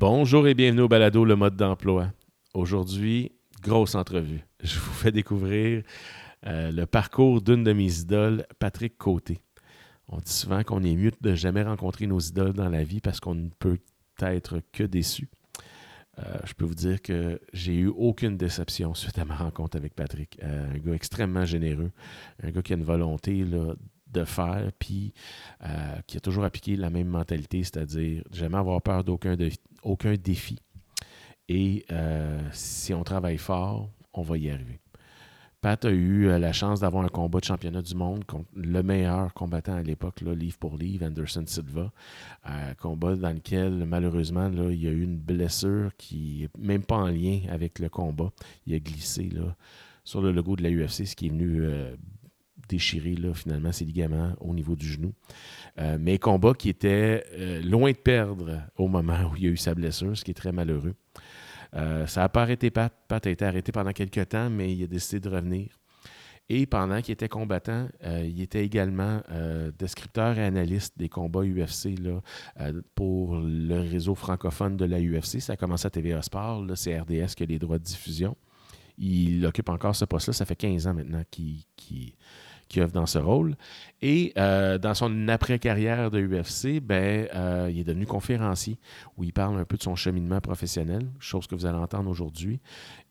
Bonjour et bienvenue au balado Le mode d'emploi. Aujourd'hui, grosse entrevue. Je vous fais découvrir euh, le parcours d'une de mes idoles, Patrick Côté. On dit souvent qu'on est mieux de jamais rencontrer nos idoles dans la vie parce qu'on ne peut être que déçu. Euh, je peux vous dire que j'ai eu aucune déception suite à ma rencontre avec Patrick. Euh, un gars extrêmement généreux, un gars qui a une volonté de faire, puis qui a toujours appliqué la même mentalité, c'est-à-dire jamais avoir peur d'aucun aucun défi. Et si on travaille fort, on va y arriver. Pat a eu euh, la chance d'avoir un combat de championnat du monde contre le meilleur combattant à l'époque, livre pour livre, Anderson Silva. Un combat dans lequel, malheureusement, il y a eu une blessure qui n'est même pas en lien avec le combat. Il a glissé là, sur le logo de la UFC, ce qui est venu euh, déchirer là, finalement ses ligaments au niveau du genou. Euh, mais combat qui était loin de perdre au moment où il a eu sa blessure, ce qui est très malheureux. Euh, ça n'a pas arrêté Pat. Pat a été arrêté pendant quelques temps, mais il a décidé de revenir. Et pendant qu'il était combattant, euh, il était également euh, descripteur et analyste des combats UFC là, pour le réseau francophone de la UFC. Ça a commencé à TVA Sport, c'est RDS qui a les droits de diffusion. Il occupe encore ce poste-là, ça fait 15 ans maintenant qu'il qui œuvre dans ce rôle. Et euh, dans son après-carrière de UFC, ben, euh, il est devenu conférencier où il parle un peu de son cheminement professionnel, chose que vous allez entendre aujourd'hui,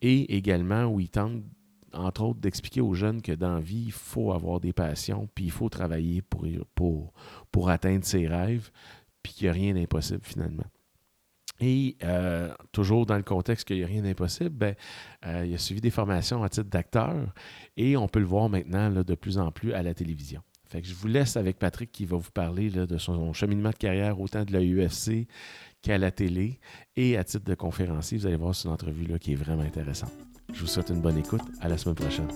et également où il tente entre autres, d'expliquer aux jeunes que dans la vie, il faut avoir des passions, puis il faut travailler pour, pour, pour atteindre ses rêves, puis qu'il n'y a rien d'impossible finalement. Et euh, toujours dans le contexte qu'il n'y a rien d'impossible, ben, euh, il a suivi des formations à titre d'acteur et on peut le voir maintenant là, de plus en plus à la télévision. Fait que je vous laisse avec Patrick qui va vous parler de son cheminement de carrière autant de la UFC qu'à la télé et à titre de conférencier. Vous allez voir cette entrevue-là qui est vraiment intéressante. Je vous souhaite une bonne écoute. À la semaine prochaine.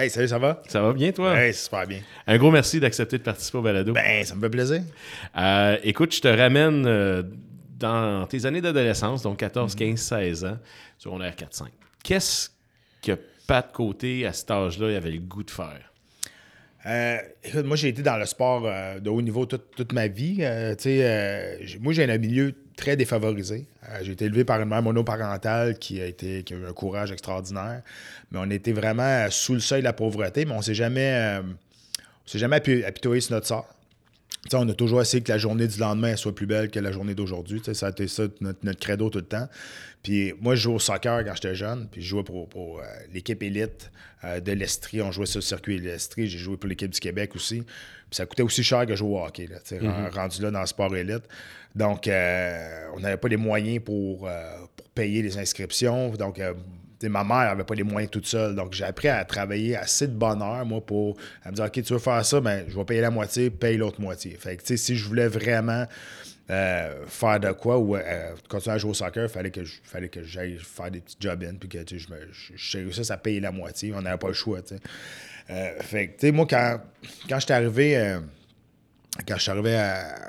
Hey, salut, ça va? Ça va bien, toi? Hey, super bien. Un gros merci d'accepter de participer au balado. Ben, ça me fait plaisir. Euh, écoute, je te ramène euh, dans tes années d'adolescence, donc 14, 15, 16 ans, sur r 4-5. Qu'est-ce que Pat Côté, à cet âge-là, il avait le goût de faire? Euh, moi, j'ai été dans le sport de haut niveau toute, ma vie. moi, j'ai un milieu très défavorisé. Euh, j'ai été élevé par une mère monoparentale qui a, été, qui a eu un courage extraordinaire. Mais on était vraiment sous le seuil de la pauvreté, mais on ne s'est jamais, euh, s'est jamais apitoyé sur notre sort. on a toujours essayé que la journée du lendemain soit plus belle que la journée d'aujourd'hui. Ça a été ça notre, credo tout le temps. Puis moi, je jouais au soccer quand j'étais jeune, puis je jouais pour, euh, l'équipe élite de l'Estrie. On jouait sur le circuit de l'Estrie. J'ai joué pour l'équipe du Québec aussi. Puis ça coûtait aussi cher que jouer au hockey, là, mm-hmm. rendu là dans le sport élite. Donc, euh, on n'avait pas les moyens pour, euh, pour, payer les inscriptions. Donc, euh, ma mère n'avait pas les moyens toute seule. Donc, j'ai appris à travailler assez de bonne heure, moi, pour me dire, OK, tu veux faire ça, ben, je vais payer la moitié, paye l'autre moitié. Fait que, si je voulais vraiment faire de quoi ou continuer à jouer au soccer, il fallait que, fallait que j'aille faire des petits job in puis que je, me, je, payait la moitié. On n'avait pas le choix, fait que, tu sais, moi, quand, quand j'étais arrivé quand je suis arrivé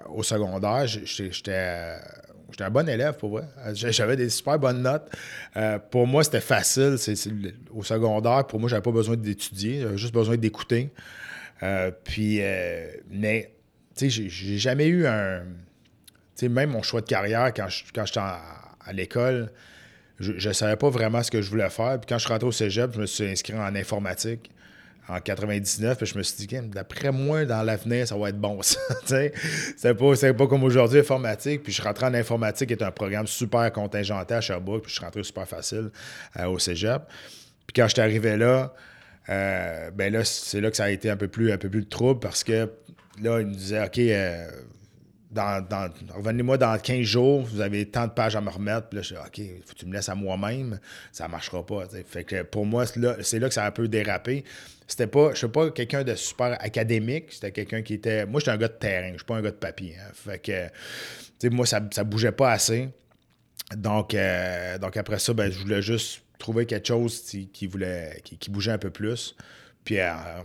au secondaire, j'étais un bon élève pour vrai. J'avais des super bonnes notes. Euh, pour moi, c'était facile. au secondaire, pour moi, j'avais pas besoin d'étudier, j'avais juste besoin d'écouter. Euh, puis, euh, mais, tu sais, j'ai jamais eu un. Même mon choix de carrière quand j'étais à l'école, je ne savais pas vraiment ce que je voulais faire. Puis quand je suis rentré au cégep, je me suis inscrit en informatique en 99, puis je me suis dit, d'après moi, dans l'avenir, ça va être bon, ça. c'est pas, pas comme aujourd'hui, informatique. Puis je suis rentré en informatique, qui est un programme super contingenté à Sherbrooke, puis je suis rentré super facile euh, au cégep. Puis quand je suis arrivé là, euh, ben là, c'est là que ça a été un peu plus, un peu plus de trouble parce que là, il nous disait, OK, euh, revenez-moi dans 15 jours, vous avez tant de pages à me remettre. Puis là, je dis, OK, faut que tu me laisses à moi-même, ça ne marchera pas. Fait que pour moi, c'est là, que ça a un peu dérapé. C'était pas, je suis pas quelqu'un de super académique, c'était quelqu'un qui était. Moi, j'étais un gars de terrain, je suis pas un gars de papier. Hein. Fait que, moi, ça, ça bougeait pas assez. Donc, euh, donc après ça, ben, je voulais juste trouver quelque chose qui, voulait, qui, bougeait un peu plus. Puis à,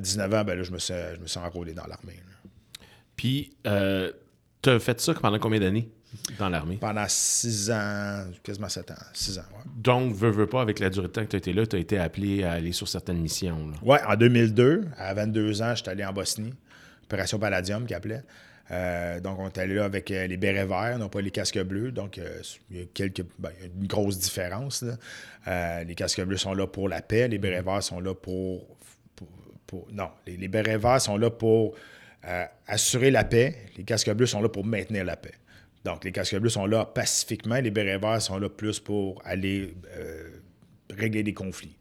19 ans, ben là, je me je me suis enrôlé dans l'armée. Puis, euh, tu as fait ça pendant combien d'années dans l'armée? Pendant 6 ans, quasiment 7 ans. 6 ans, ouais. Donc, veux, veux pas, avec la durée de temps que tu as été là, tu as été appelé à aller sur certaines missions. Oui, en 2002, à 22 ans, j'étais allé en Bosnie. Opération Palladium, qui appelait. Euh, donc, on est allé là avec euh, les bérets verts, non pas les casques bleus. Donc, euh, il y a quelques, ben, une grosse différence. les casques bleus sont là pour la paix, les bérets verts sont là pour. non, les, les, bérets verts sont là pour assurer la paix, les casques bleus sont là pour maintenir la paix. Donc, les casques bleus sont là pacifiquement, les bérets verts sont là plus pour aller régler des conflits.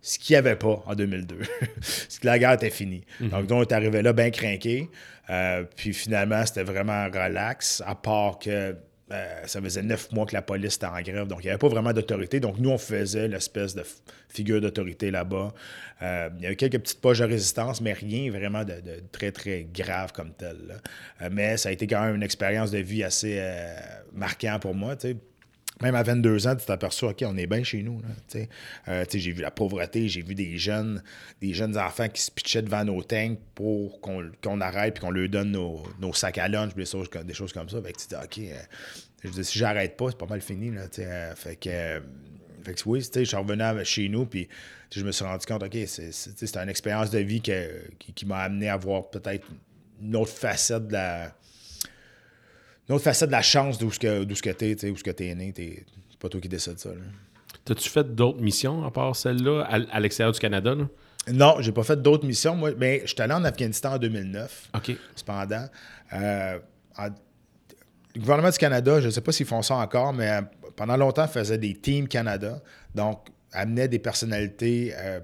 Ce qu'il n'y avait pas en 2002. Ce que la guerre était finie. Mhm. Donc, on est arrivé là bien craqué. Euh, puis finalement, c'était vraiment relax, à part que euh, ça faisait neuf mois que la police était en grève, donc il n'y avait pas vraiment d'autorité. Donc nous, on faisait l'espèce de figure d'autorité là-bas. Euh, il y avait quelques petites poches de résistance, mais rien vraiment de, très, très grave comme tel. mais ça a été quand même une expérience de vie assez marquante pour moi. Même à 22 ans, tu t'aperçois, OK, on est bien chez nous. Euh, j'ai vu la pauvreté, j'ai vu des jeunes, des jeunes enfants qui se pitchaient devant nos tanks pour qu'on arrête et qu'on leur donne nos, sacs à lunch, des choses, des choses comme ça. Fait que tu dis, OK, euh, je dis, si j'arrête pas, c'est pas mal fini. Là, euh, fait que. fait que oui, je suis revenu chez nous, puis je me suis rendu compte, OK, c'est une expérience de vie qui, qui m'a amené à voir peut-être une autre facette de la, une autre facette de la chance d'où ce que, d'où ce que t'es, où ce que t'es né. c'est pas toi qui décides ça. T'as-tu fait d'autres missions à part celle-là, à, l'extérieur du Canada? Là? Non, j'ai pas fait d'autres missions. Moi, mais je suis allé en Afghanistan en 2009. OK. Cependant, euh, le gouvernement du Canada, je ne sais pas s'ils font ça encore, mais euh, pendant longtemps, faisait des Teams Canada. Donc, amenait des personnalités, euh,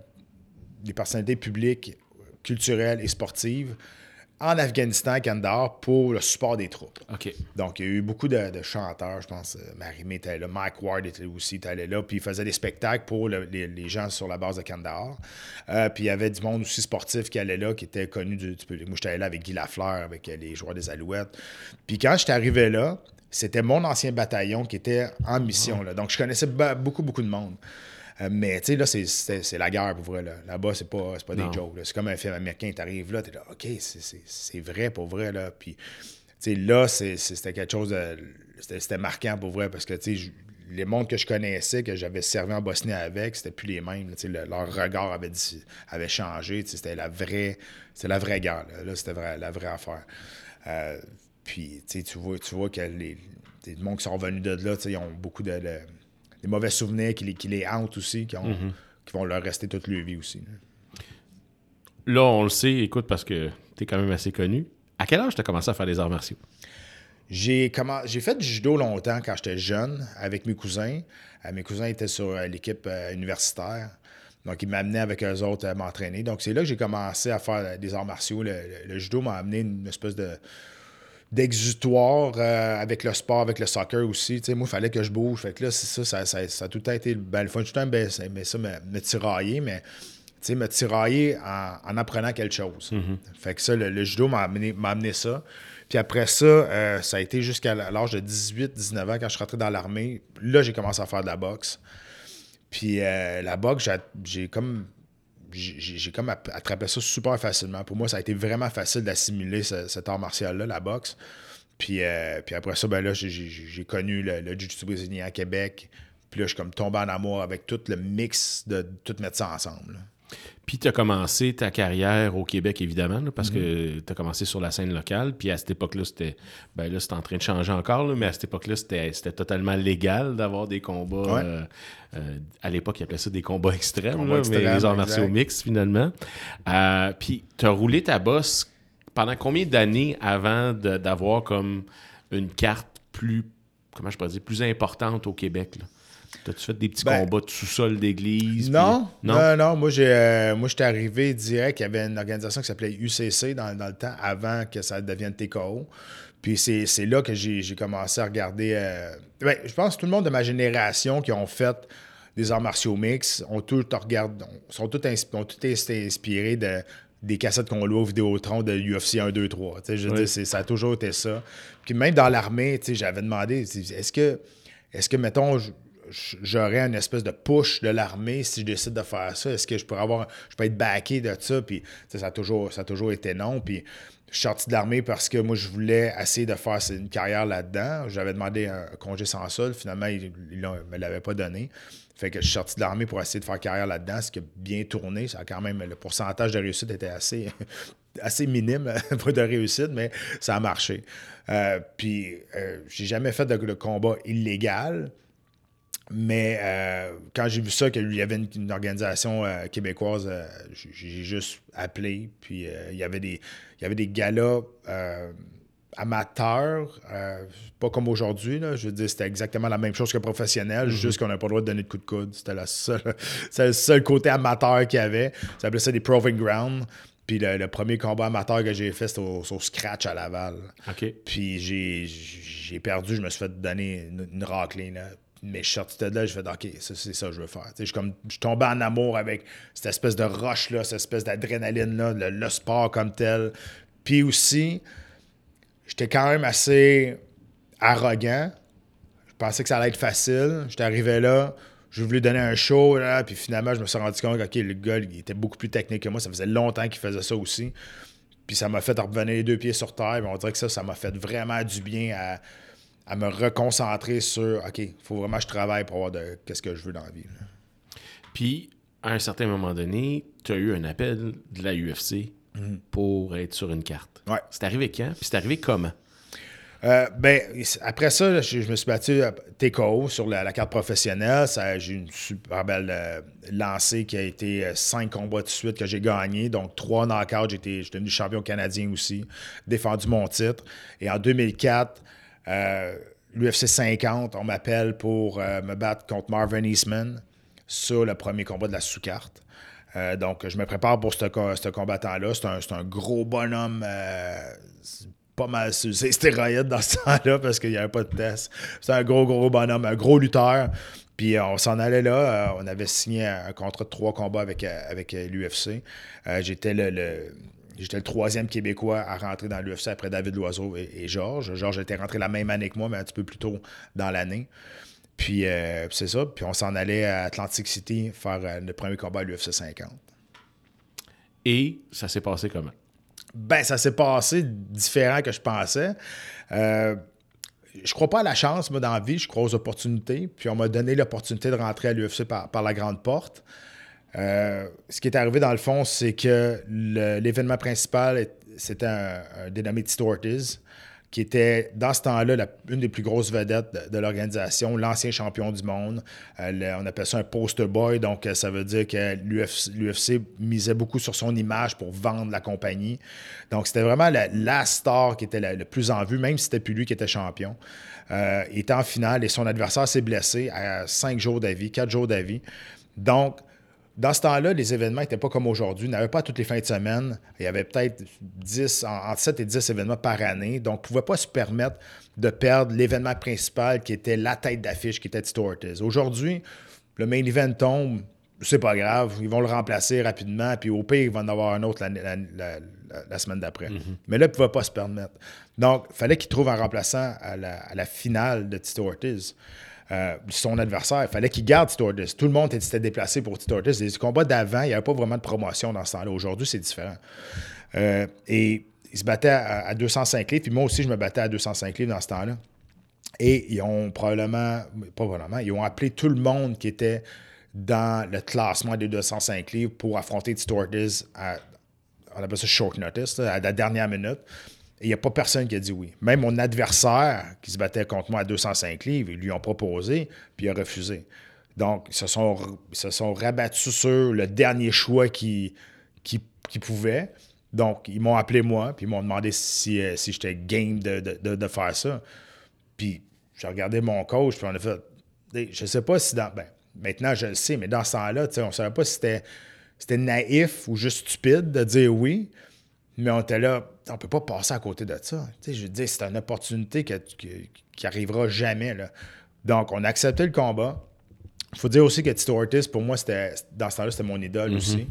des personnalités publiques, culturelles et sportives en Afghanistan, Kandahar, pour le support des troupes. Donc, il y a eu beaucoup de, chanteurs, je pense. Euh, Marimé était là, Mike Ward était aussi était là, puis il faisait des spectacles pour les, gens sur la base de Kandahar. Euh, puis il y avait du monde aussi sportif qui allait là, qui était connu du, Moi, j'étais là avec Guy Lafleur, avec euh, les joueurs des Alouettes. Puis quand j'étais arrivé là, c'était mon ancien bataillon qui était en mission. Là. Donc, je connaissais beaucoup, beaucoup de monde. Euh, mais tu sais, là, c'est la guerre pour vrai. Là-bas, c'est pas, pas des jokes. C'est comme un film américain, t'arrives là, t'es là, OK, c'est vrai pour vrai. Là. Puis, tu sais, là, c'était quelque chose de. C'était marquant pour vrai parce que, tu sais, les mondes que je connaissais, que j'avais servi en Bosnie avec, c'était plus les mêmes. Le, leur regard avait, avait changé. C'était la vraie, la vraie guerre. Là, c'était la vraie affaire. Euh, puis, tu vois, tu vois que les, les mondes qui sont revenus de là, ils ont beaucoup de, des mauvais souvenirs qui les, qui les hantent aussi, qui, mhm. qui, vont leur rester toute leur vie aussi. Là. on le sait, écoute, parce que tu es quand même assez connu. À quel âge tu as commencé à faire des arts martiaux? J'ai fait du judo longtemps quand j'étais jeune avec mes cousins. Euh, mes cousins étaient sur euh, l'équipe euh, universitaire. Donc, ils m'amenaient avec eux autres à m'entraîner. Donc, c'est là que j'ai commencé à faire des arts martiaux. le judo m'a amené une espèce de, d'exutoire euh, avec le sport, avec le soccer aussi. sais, moi, il fallait que je bouge. Fait que là, ça, ça, ça, a tout été ben, le fun. Tout le temps, ben, mais ça, me, me tirailler, mais me tirailler en, apprenant quelque chose. Mm-hmm. Fait que ça, le, judo m'a amené, amené, ça. Puis après ça, euh, ça a été jusqu'à l'âge de 18-19 ans, quand je suis rentré dans l'armée. Là, j'ai commencé à faire de la boxe. Puis euh, la boxe, j'ai comme j'ai comme attrapé ça super facilement. Pour moi, ça a été vraiment facile d'assimiler cet art martial-là, la boxe. Puis, euh, puis après ça, ben là, j'ai connu le, le jiu-jitsu brésilien à Québec. Puis là, je suis comme tombé en amour avec tout le mix de tout mettre ça ensemble. Puis tu as commencé ta carrière au Québec, évidemment, parce que mm-hmm. tu as commencé sur la scène locale. Puis à cette époque-là, c'était. Ben là, en train de changer encore, mais à cette époque-là, c'était totalement légal d'avoir des combats. Euh, euh, à l'époque, ils appelaient ça des combats extrêmes, mais les arts martiaux mixtes, finalement. Euh, puis tu as roulé ta bosse pendant combien d'années avant d'avoir comme une carte plus. Comment je pourrais dire, plus importante au Québec? Là? T'as-tu fait des petits ben, combats de sous-sol d'église? Non, non, non, Moi, j'ai, euh, moi, j'étais arrivé direct. Il y avait une organisation qui s'appelait UCC dans, le temps, avant que ça devienne TKO. Puis c'est, là que j'ai, commencé à regarder. Euh, ben, je pense que tout le monde de ma génération qui ont fait des arts martiaux mix ont tout regardé, sont tous ont tout été inspirés de, des cassettes qu'on loue au Vidéotron de UFC 1, 2, 3. Je ça a toujours été ça. Puis même dans l'armée, j'avais demandé, est-ce que, est-ce que, mettons, j'aurais une espèce de push de l'armée si je décide de faire ça? Est-ce que je pourrais avoir, je peux être backé de ça? Puis ça a, toujours, ça toujours été non. Puis je suis sorti de l'armée parce que moi, je voulais essayer de faire une carrière là-dedans. J'avais demandé un congé sans sol. Finalement, ils ne me l'avaient pas donné. Fait que je suis sorti de l'armée pour essayer de faire carrière là-dedans, ce qui a bien tourné. Ça a quand même, le pourcentage de réussite était assez, assez minime de réussite, mais ça a marché. Euh, puis, euh, j'ai jamais fait de, combat illégal. Mais euh, quand j'ai vu ça, qu'il y avait une, organisation québécoise, j'ai juste appelé. Puis il y avait des, il y avait des galas amateur, euh, pas comme aujourd'hui. Je veux dire, c'était exactement la même chose que professionnel, mhm. juste qu'on n'a pas le droit de donner de coups de coude. C'était le seul côté amateur qu'il y avait. Ça s'appelait ça des Proving Ground. Puis le, premier combat amateur que j'ai fait, c'était au, scratch à Laval. Puis j'ai perdu, je me suis fait donner une, une raclée. Mais je suis sorti de là, je fait OK, c'est ça que je veux faire. Je suis, comme, je en amour avec cette espèce de rush-là, cette espèce d'adrénaline-là, le, le, sport comme tel. Puis aussi, j'étais quand même assez arrogant. Je pensais que ça allait être facile. J'étais arrivé là, je voulais donner un show, là, puis finalement, je me suis rendu compte que le gars, il était beaucoup plus technique que moi. Ça faisait longtemps qu'il faisait ça aussi. Puis ça m'a fait revenir les deux pieds sur terre. on dirait que ça, ça m'a fait vraiment du bien à, me reconcentrer sur OK, il faut vraiment que je travaille pour voir de qu'est-ce que je veux dans la vie. Puis, à un certain moment donné, tu as eu un appel de la UFC mhm. pour être sur une carte. Ouais. C'est arrivé quand? Puis c'est arrivé comment? Euh, ben, après ça, je, me suis battu à TKO sur la, carte professionnelle. J'ai une super belle euh, lancée qui a été euh, cinq combats de suite que j'ai gagné. Donc, trois knockouts. J'étais devenu champion canadien aussi, défendu mon titre. Et en 2004, l'UFC 50, on m'appelle pour me battre contre Marvin Eastman sur le premier combat de la sous-carte. Euh, donc, je me prépare pour ce, combattant-là. C'est un, gros bonhomme, euh, pas mal c'est stéroïde dans ce temps-là parce qu'il n'y avait pas de test. C'est un gros, gros bonhomme, un gros lutteur. Puis euh, on s'en allait là. on avait signé un contrat de trois combats avec, avec l'UFC. J'étais le, J'étais le troisième Québécois à rentrer dans l'UFC après David Loiseau et, et Georges. Georges était rentré la même année que moi, mais un petit peu plus tôt dans l'année. Puis euh, c'est ça. Puis on s'en allait à Atlantic City faire euh, le premier combat à l'UFC 50. Et ça s'est passé comment? Ben, ça s'est passé différent que je pensais. Euh, je crois pas à la chance, moi, dans la vie, je crois aux opportunités. Puis on m'a donné l'opportunité de rentrer à l'UFC par, la grande porte. Ce qui est arrivé, dans le fond, c'est que l'événement principal, c'était un, un dénommé Tito Ortiz qui était dans ce temps-là une des plus grosses vedettes de, l'organisation, l'ancien champion du monde. Euh, on appelle ça un poster boy, donc euh, ça veut dire que l'UFC misait beaucoup sur son image pour vendre la compagnie. Donc c'était vraiment la, star qui était le plus en vue, même si c'était plus lui qui était champion. Euh, il était en finale et son adversaire s'est blessé à cinq jours d'avis, quatre jours d'avis. Donc, dans ce temps-là, les événements n'étaient pas comme aujourd'hui. Il n'y avait pas toutes les fins de semaine. Il y avait peut-être 10, entre 7 et 10 événements par année. Donc, on ne pouvait pas se permettre de perdre l'événement principal qui était la tête d'affiche, qui était Tito Ortiz. Aujourd'hui, le main event tombe, c'est pas grave. Ils vont le remplacer rapidement. Puis au pire, il va en avoir un autre la, semaine d'après. Mm-hmm. Mais là, il ne pouvait pas se permettre. Donc, il fallait qu'il trouve un remplaçant à la, finale de Tito Ortiz. Euh, son adversaire. Il fallait qu'il garde Tito Tout le monde était déplacé pour Tito Ortiz. Les combats d'avant, il n'y avait pas vraiment de promotion dans ce temps-là. Aujourd'hui, c'est différent. Euh, et il se battait à, 205 livres, puis moi aussi, je me battais à 205 livres dans ce temps-là. Et ils ont probablement, pas probablement, ils ont appelé tout le monde qui était dans le classement des 205 livres pour affronter Tito Ortiz à, on appelle ça short notice, à la dernière minute il n'y a pas personne qui a dit oui. Même mon adversaire qui se battait contre moi à 205 livres, ils lui ont proposé, puis il a refusé. Donc, ils se sont, se sont rabattus sur le dernier choix qu'ils qui, qui pouvaient. Donc, ils m'ont appelé moi, puis ils m'ont demandé si, euh, j'étais game de, faire ça. Puis, j'ai regardé mon coach, puis on a fait. Je sais pas si dans. Ben, maintenant, je le sais, mais dans ce temps-là, on ne savait pas si c'était naïf ou juste stupide de dire oui. Mais on était là, on peut pas passer à côté de ça. je veux dire, c'est une opportunité qui, qui, arrivera jamais. Là. Donc, on a accepté le combat. Il faut dire aussi que Tito Ortiz, pour moi, c'était dans ce temps-là, c'était mon idole mm-hmm. aussi.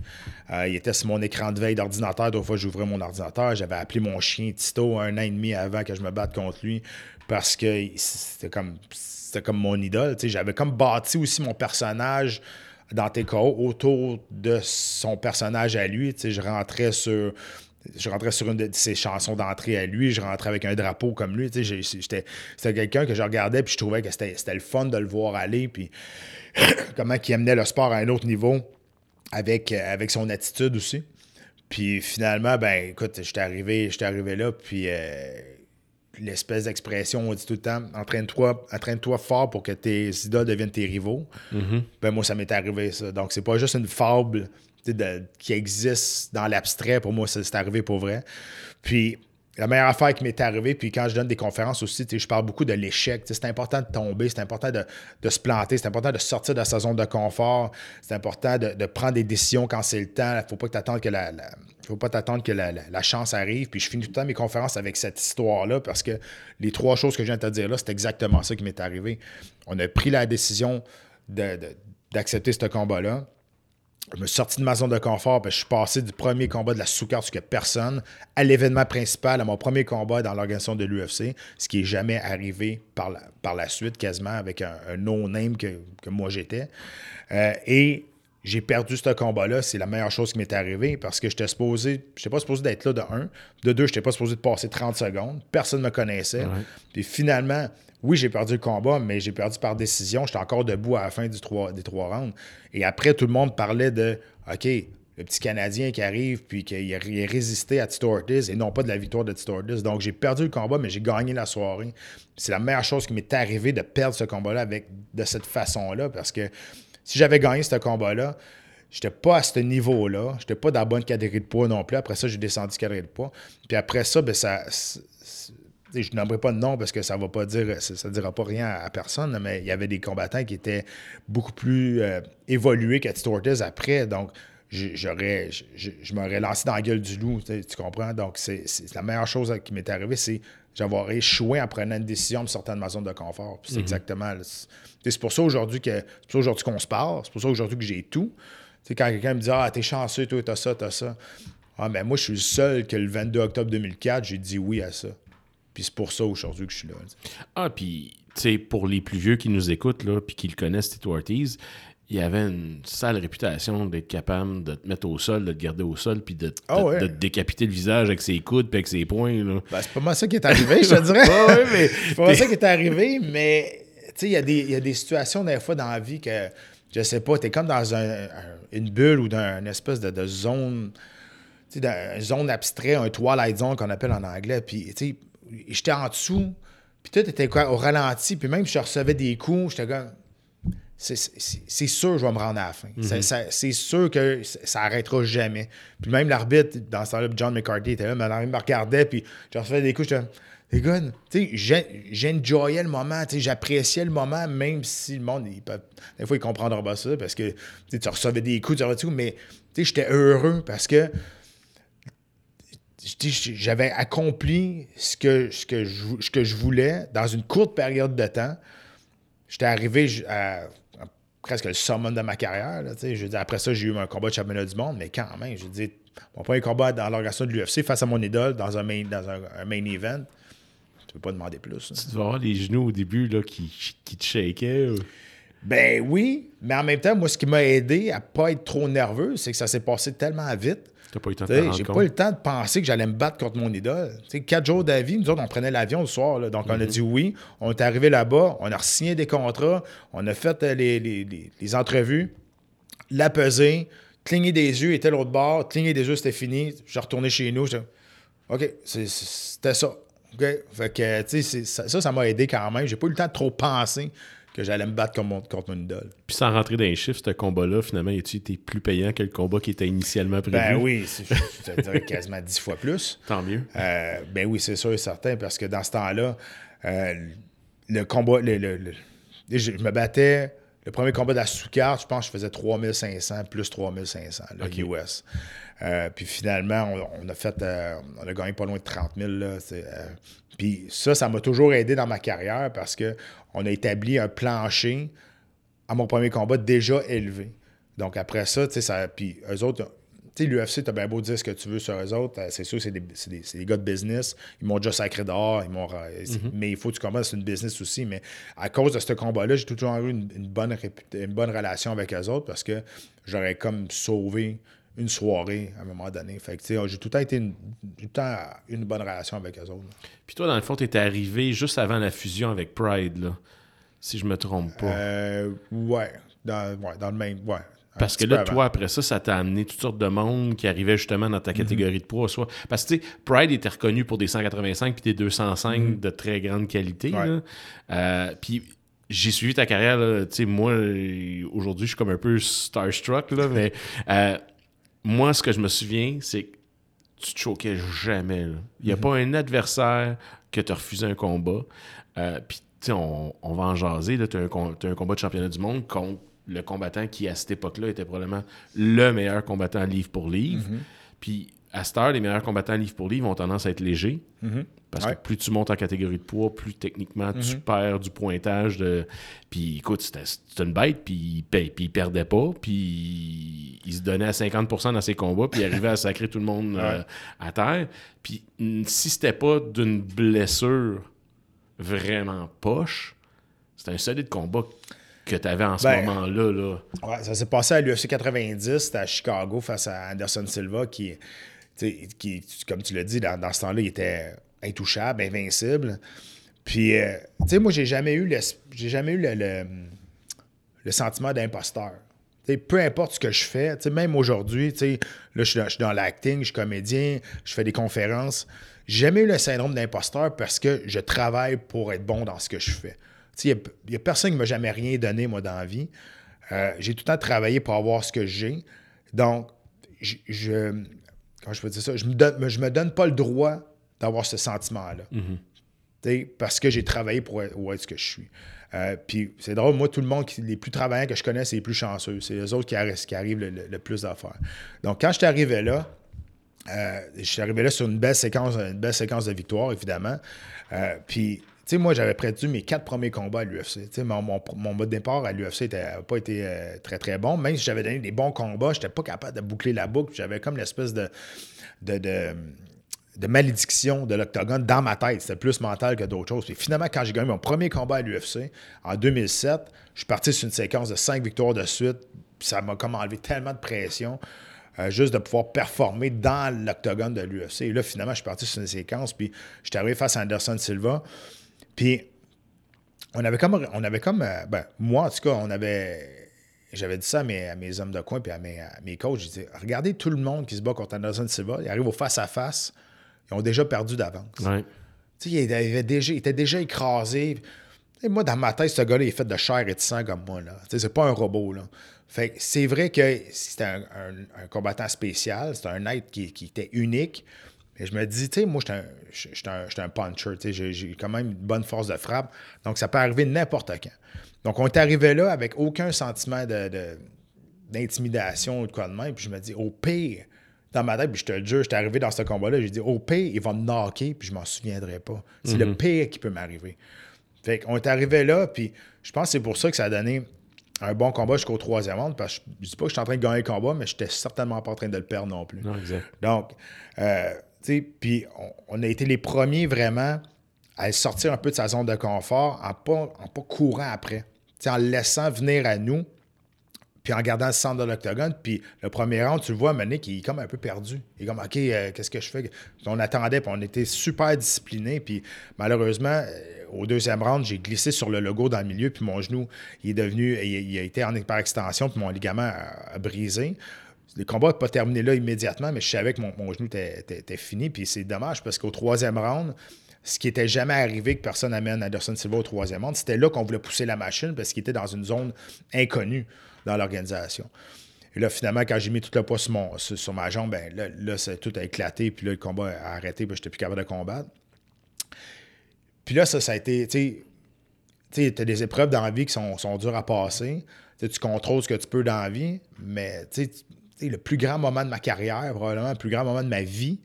Euh, il était sur mon écran de veille d'ordinateur. Deux fois, j'ouvrais mon ordinateur. J'avais appelé mon chien Tito un an et demi avant que je me batte contre lui. parce que c'était comme, c'était comme mon idole. J'avais comme bâti aussi mon personnage dans TKO autour de son personnage à lui. Je rentrais sur je rentrais sur une de ses chansons d'entrée à lui, je rentrais avec un drapeau comme lui. C'était quelqu'un que je regardais puis je trouvais que c'était le fun de le voir aller. Puis comment il amenait le sport à un autre niveau avec, avec son attitude aussi. Puis finalement, ben écoute, j'étais arrivé, arrivé là, puis euh, l'espèce d'expression, on dit tout le temps, entraîne-toi entraîne -toi fort pour que tes idoles deviennent tes rivaux. Mm-hmm. Ben moi, ça m'est arrivé ça. Donc, c'est pas juste une fable qui existe dans l'abstrait. Pour moi, c'est arrivé pour vrai. Puis, la meilleure affaire qui m'est arrivée, puis quand je donne des conférences aussi, je parle beaucoup de l'échec. C'est important de tomber, c'est important de, se planter, c'est important de sortir de sa zone de confort, c'est important de, prendre des décisions quand c'est le temps. Il ne faut pas que que la, faut pas t'attendre que la, chance arrive. Puis je finis tout le temps mes conférences avec cette histoire-là parce que les trois choses que je viens de te dire là, c'est exactement ça qui m'est arrivé. On a pris la décision d'accepter ce combat-là je me suis sorti de ma zone de confort, puis je suis passé du premier combat de la sous-carte que personne à l'événement principal, à mon premier combat dans l'organisation de l'UFC, ce qui n'est jamais arrivé par la, par la suite, quasiment avec un, no-name que, moi j'étais. Euh, et j'ai perdu ce combat-là. C'est la meilleure chose qui m'est arrivée parce que j'étais supposé, j'étais pas supposé d'être là de un. De deux, j'étais pas supposé de passer 30 secondes. Personne ne me connaissait. Puis finalement, oui, j'ai perdu le combat, mais j'ai perdu par décision. J'étais encore debout à la fin des trois rounds. Et après, tout le monde parlait de OK, le petit Canadien qui arrive, puis qui a résisté à Tito Ortiz et non pas de la victoire de Tito Ortiz. Donc, j'ai perdu le combat, mais j'ai gagné la soirée. C'est la meilleure chose qui m'est arrivée de perdre ce combat-là avec, de cette façon-là, parce que si j'avais gagné ce combat-là, j'étais pas à ce niveau-là. J'étais pas dans la bonne catégorie de poids non plus. Après ça, j'ai descendu catégorie de poids. Puis après ça, ben ça, je n'aimerais pas de nom parce que ça va pas dire, ça ne dira pas rien à, personne, mais il y avait des combattants qui étaient beaucoup plus euh, évolués qu'à Tito après. Donc, j'aurais, je, m'aurais lancé dans la gueule du loup, tu comprends? Donc, c'est, la meilleure chose qui m'est arrivée, c'est j'avoir échoué en prenant une décision, en me sortant de ma zone de confort. c'est mhm. exactement. C'est pour ça aujourd'hui que c'est pour aujourd'hui qu'on se parle, c'est pour ça aujourd'hui que j'ai tout. quand quelqu'un me dit Ah, t'es chanceux, toi, t'as ça, t'as ça. Ah, mais moi, je suis le seul que le 22 octobre 2004, j'ai dit oui à ça. Puis c'est pour ça aujourd'hui que je suis là. Ah, puis, tu sais, pour les plus vieux qui nous écoutent, là, puis qui le connaissent, Tito Ortiz, il avait une sale réputation d'être capable de te mettre au sol, de te garder au sol, puis de, ah de, te décapiter le visage avec ses coudes puis avec ses poings. Ben, c'est pas moi ça qui est arrivé, je te dirais. ouais, mais... c'est pas moi ça qui est arrivé, mais il y, a des, y a des situations des fois dans la vie que, je sais pas, tu es comme dans une bulle ou dans une espèce de, de zone, dans une zone abstraite, un twilight zone qu'on appelle en anglais, puis tu sais j'étais en dessous, puis tout était quoi, au ralenti, puis même si je recevais des coups, j'étais comme. C'est sûr que je vais me rendre à la fin. Mhm. C'est sûr que ça n'arrêtera jamais. Puis même l'arbitre, dans ce temps-là, John McCarthy était là, mais il me regardait, puis je recevais des coups, j'étais les gars, j'enjoyais le moment, j'appréciais le moment, même si le monde, des fois, il comprendra pas ça, parce que tu recevais des coups, tu recevais des coups, mais j'étais heureux parce que j'avais accompli ce que, ce, que je, que je voulais dans une courte période de temps. J'étais arrivé à, presque le summum de ma carrière. je après ça, j'ai eu un combat de championnat du monde, mais quand même, je dis, mon premier combat dans l'organisation de l'UFC face à mon idole dans un main, dans un, main event, tu peux pas demander plus. Tu devais avoir les genoux au début là, qui, qui te shakaient. Ben oui, mais en même temps, moi, ce qui m'a aidé à pas être trop nerveux, c'est que ça s'est passé tellement vite j'ai pas eu le temps de penser que j'allais me battre contre mon idole. quatre jours d'avis, nous autres, on prenait l'avion le soir. donc, on a mhm. dit oui. On est arrivé là-bas, on a signé des contrats, on a fait euh, les, les, entrevues, la pesée, cligner des yeux, était l'autre bord, cligner des yeux, c'était fini. Je retourné chez nous. OK, c'était ça. OK? Fait que, ça, ça m'a aidé quand même. J'ai pas eu le temps de trop penser que j'allais me battre contre mon, idole. Puis sans rentrer dans les chiffres, ce combat-là, finalement, tu été plus payant que le combat qui était initialement prévu? Ben oui, je te dirais quasiment dix fois plus. Tant mieux. Euh, ben oui, c'est sûr et certain, parce que dans ce temps-là, euh, le combat, je me battais, le premier combat de la sous-carte, je pense que je faisais 3500 plus 3500, là, US. Euh, puis finalement, on, a fait, on a gagné pas loin de 30 000. Là, puis ça, ça m'a toujours aidé dans ma carrière parce qu'on a établi un plancher à mon premier combat déjà élevé. Donc après ça, tu sais, ça. Puis eux autres, tu sais, l'UFC, t'as bien beau dire ce que tu veux sur eux autres. euh, C'est sûr, c'est des, gars de business. Ils m'ont déjà sacré dehors. Ils m'ont, c'est- Mais il faut que tu comprennes, c'est une business aussi. Mais à cause de ce combat-là, j'ai toujours eu une, une bonne, une bonne relation avec eux autres parce que j'aurais comme sauvé une soirée à un moment donné. Fait que, tu sais, j'ai tout le temps été une, tout le temps une bonne relation avec eux autres. Puis toi, dans le fond, tu étais arrivé juste avant la fusion avec Pride, là, si je me trompe pas. Euh, ouais, dans, ouais, dans le même. Ouais, Parce que là, avant. toi, après ça, ça t'a amené toutes sortes de monde qui arrivaient justement dans ta catégorie de poids. Soit... Parce que, tu sais, Pride était reconnu pour des 185 puis des 205 de très grande qualité. Ouais. Euh, puis j'ai suivi ta carrière. Tu sais, moi, aujourd'hui, je suis comme un peu starstruck, là, mais euh, moi, ce que je me souviens, c'est que tu te choquais jamais. Il n'y a pas un adversaire que tu refusé un combat. Euh, Puis, tu sais, on, on va en jaser. Tu as, un combat de championnat du monde contre le combattant qui, à cette époque-là, était probablement le meilleur combattant livre pour livre. Puis, à cette heure, les meilleurs combattants livre pour livre ont tendance à être légers. Parce Ouais. que plus tu montes en catégorie de poids, plus techniquement tu perds du pointage. De... Puis écoute, c'était une bête, puis il, puis il perdait pas, puis il se donnait à 50% dans ses combats, puis il arrivait à sacrer tout le monde euh, à terre. Puis si c'était pas d'une blessure vraiment poche, c'était un solide combat que tu avais en ce Ben, moment-là. Là. Ouais, ça s'est passé à l'UFC 90, c'était à Chicago face à Anderson Silva qui, qui comme tu l'as dit, dans, dans ce temps-là, il était intouchable, invincible. Puis, euh, tu sais, moi, j'ai jamais eu le, j'ai jamais eu le, le- le sentiment d'imposteur. Tu sais, peu importe ce que je fais, tu sais, même aujourd'hui, tu sais, là, je suis dans, je suis dans l'acting, je suis comédien, je fais des conférences. J'ai jamais eu le syndrome d'imposteur parce que je travaille pour être bon dans ce que je fais. Il n'y a, personne qui m'a jamais rien donné, moi, dans la vie. Euh, j'ai tout le temps travaillé pour avoir ce que j'ai. Donc, je, je- comment je peux dire ça? Je me donne, je me donne pas le droit d'avoir ce sentiment-là. Sais, parce que j'ai travaillé pour être, ce que je suis. Euh, puis c'est drôle, moi, tout le monde, qui, les plus travaillants que je connais, c'est les plus chanceux. C'est les autres qui, arri- qui arrivent le, le- le plus d'affaires. Donc, quand j'étais arrivé là, euh, je suis arrivé là sur une belle séquence, une belle séquence de victoires, évidemment. Euh, puis, sais, moi, j'avais perdu mes quatre premiers combats à l'UFC. Mon, mon, mon mode de départ à l'UFC n'a pas été euh, très, très bon. Même si j'avais donné des bons combats, je n'étais pas capable de boucler la boucle. J'avais comme l'espèce de, de, de, de malédiction de l'octogone dans ma tête. C'était plus mental que d'autres choses. Puis finalement, quand j'ai gagné mon premier combat à l'UFC, en 2007, je suis parti sur une séquence de cinq victoires de suite. Ça m'a comme enlevé tellement de pression. euh, juste de pouvoir performer dans l'octogone de l'UFC. Et là, finalement, je suis parti sur une séquence, puis je suis arrivé face à Anderson Silva. Puis on avait comme, on avait comme euh, ben, moi, en tout cas, on avait. J'avais dit ça à mes, à mes hommes de coin puis à mes, à mes coachs. Je disais, regardez tout le monde qui se bat contre Anderson Silva. Ils arrivent au face-à-face. Ils ont déjà perdu d'avance. Ouais. Tu sais, il, avait déjà, il était déjà écrasé. Et moi, dans ma tête, ce gars-là, il est fait de chair et de sang comme moi. Là. Tu sais, c'est pas un robot. Là. Fait c'est vrai que c'était un, un- un combattant spécial. C'était un être qui, qui était unique. Mais je me dis, tu sais, moi, j'étais un, j'étais un, j'étais un puncher. Tu sais, j'ai, quand même une bonne force de frappe. Donc, ça peut arriver n'importe quand. Donc, on est arrivé là avec aucun sentiment de, de- d'intimidation ou de quoi de même. Puis je me dis, au pire, dans ma tête, puis je te le jure, j'étais arrivé dans ce combat-là, j'ai dit, au pire, il va me knocker, puis je m'en souviendrai pas. C'est le pire qui peut m'arriver. Fait qu'on est arrivé là, puis je pense que c'est pour ça que ça a donné un bon combat jusqu'au troisième round, parce que je dis pas que je suis en train de gagner le combat, mais je n'étais certainement pas en train de le perdre non plus. Non, exact. Donc, euh, puis on, a été les premiers vraiment à sortir un peu de sa zone de confort en pas, pas courant après. En le laissant venir à nous, puis en gardant le centre de l'octogone. Puis le premier round, tu le vois, Mané, qui est comme un peu perdu. Il est comme, OK, euh, qu'est-ce que je fais? On attendait, puis on était super disciplinés. Puis malheureusement, euh, au deuxième round, j'ai glissé sur le logo dans le milieu, puis mon genou, il est devenu, il, il a été en hyperextension, puis mon ligament a brisé. Le combat n'est pas terminé là immédiatement, mais je savais que mon, genou était, fini. Puis c'est dommage parce qu'au troisième round, ce qui n'était jamais arrivé que personne amène Anderson Silva au troisième round, c'était là qu'on voulait pousser la machine parce qu'il était dans une zone inconnue dans l'organisation. Et là, finalement, quand j'ai mis tout le poids sur, ma jambe, ben là, tout a éclaté, puis là, le combat a arrêté, puis j'étais plus capable de combattre. Puis là, ça, ça a été, tu sais, tu t'as des épreuves dans la vie qui sont, dures à passer. Tu sais, tu contrôles ce que tu peux dans la vie, mais tu sais, le plus grand moment de ma carrière, probablement le plus grand moment de ma vie,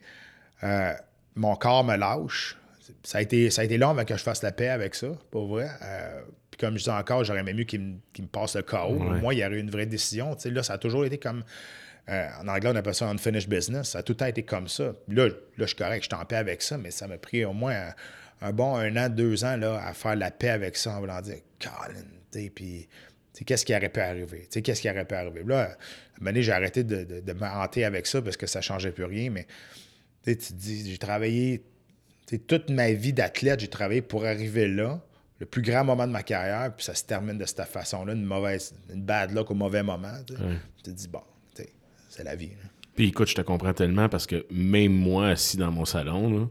euh, mon corps me lâche. Ça a, été, ça a été long avant que je fasse la paix avec ça, pour vrai. Euh, puis comme je dis encore, j'aurais aimé mieux qu'il me, passe le chaos. Au Ouais. moins, il y aurait eu une vraie décision. Là, ça a toujours été comme euh, en anglais, on appelle ça unfinished business. Ça a tout le temps été comme ça. Là, là je suis correct, je suis en paix avec ça, mais ça m'a pris au moins un, bon un an, deux ans là, à faire la paix avec ça en voulant dire, Colin, puis qu'est-ce qui aurait pu arriver? Qu'est-ce qui aurait pu arriver? Là, à un moment donné, j'ai arrêté de, de, de me hanter avec ça parce que ça ne changeait plus rien, mais tu te dis, j'ai travaillé toute ma vie d'athlète, j'ai travaillé pour arriver là, le plus grand moment de ma carrière, puis ça se termine de cette façon-là, une mauvaise, une bad luck au mauvais moment. Tu te dis, bon, c'est la vie. Puis écoute, je te comprends tellement parce que même moi, assis dans mon salon,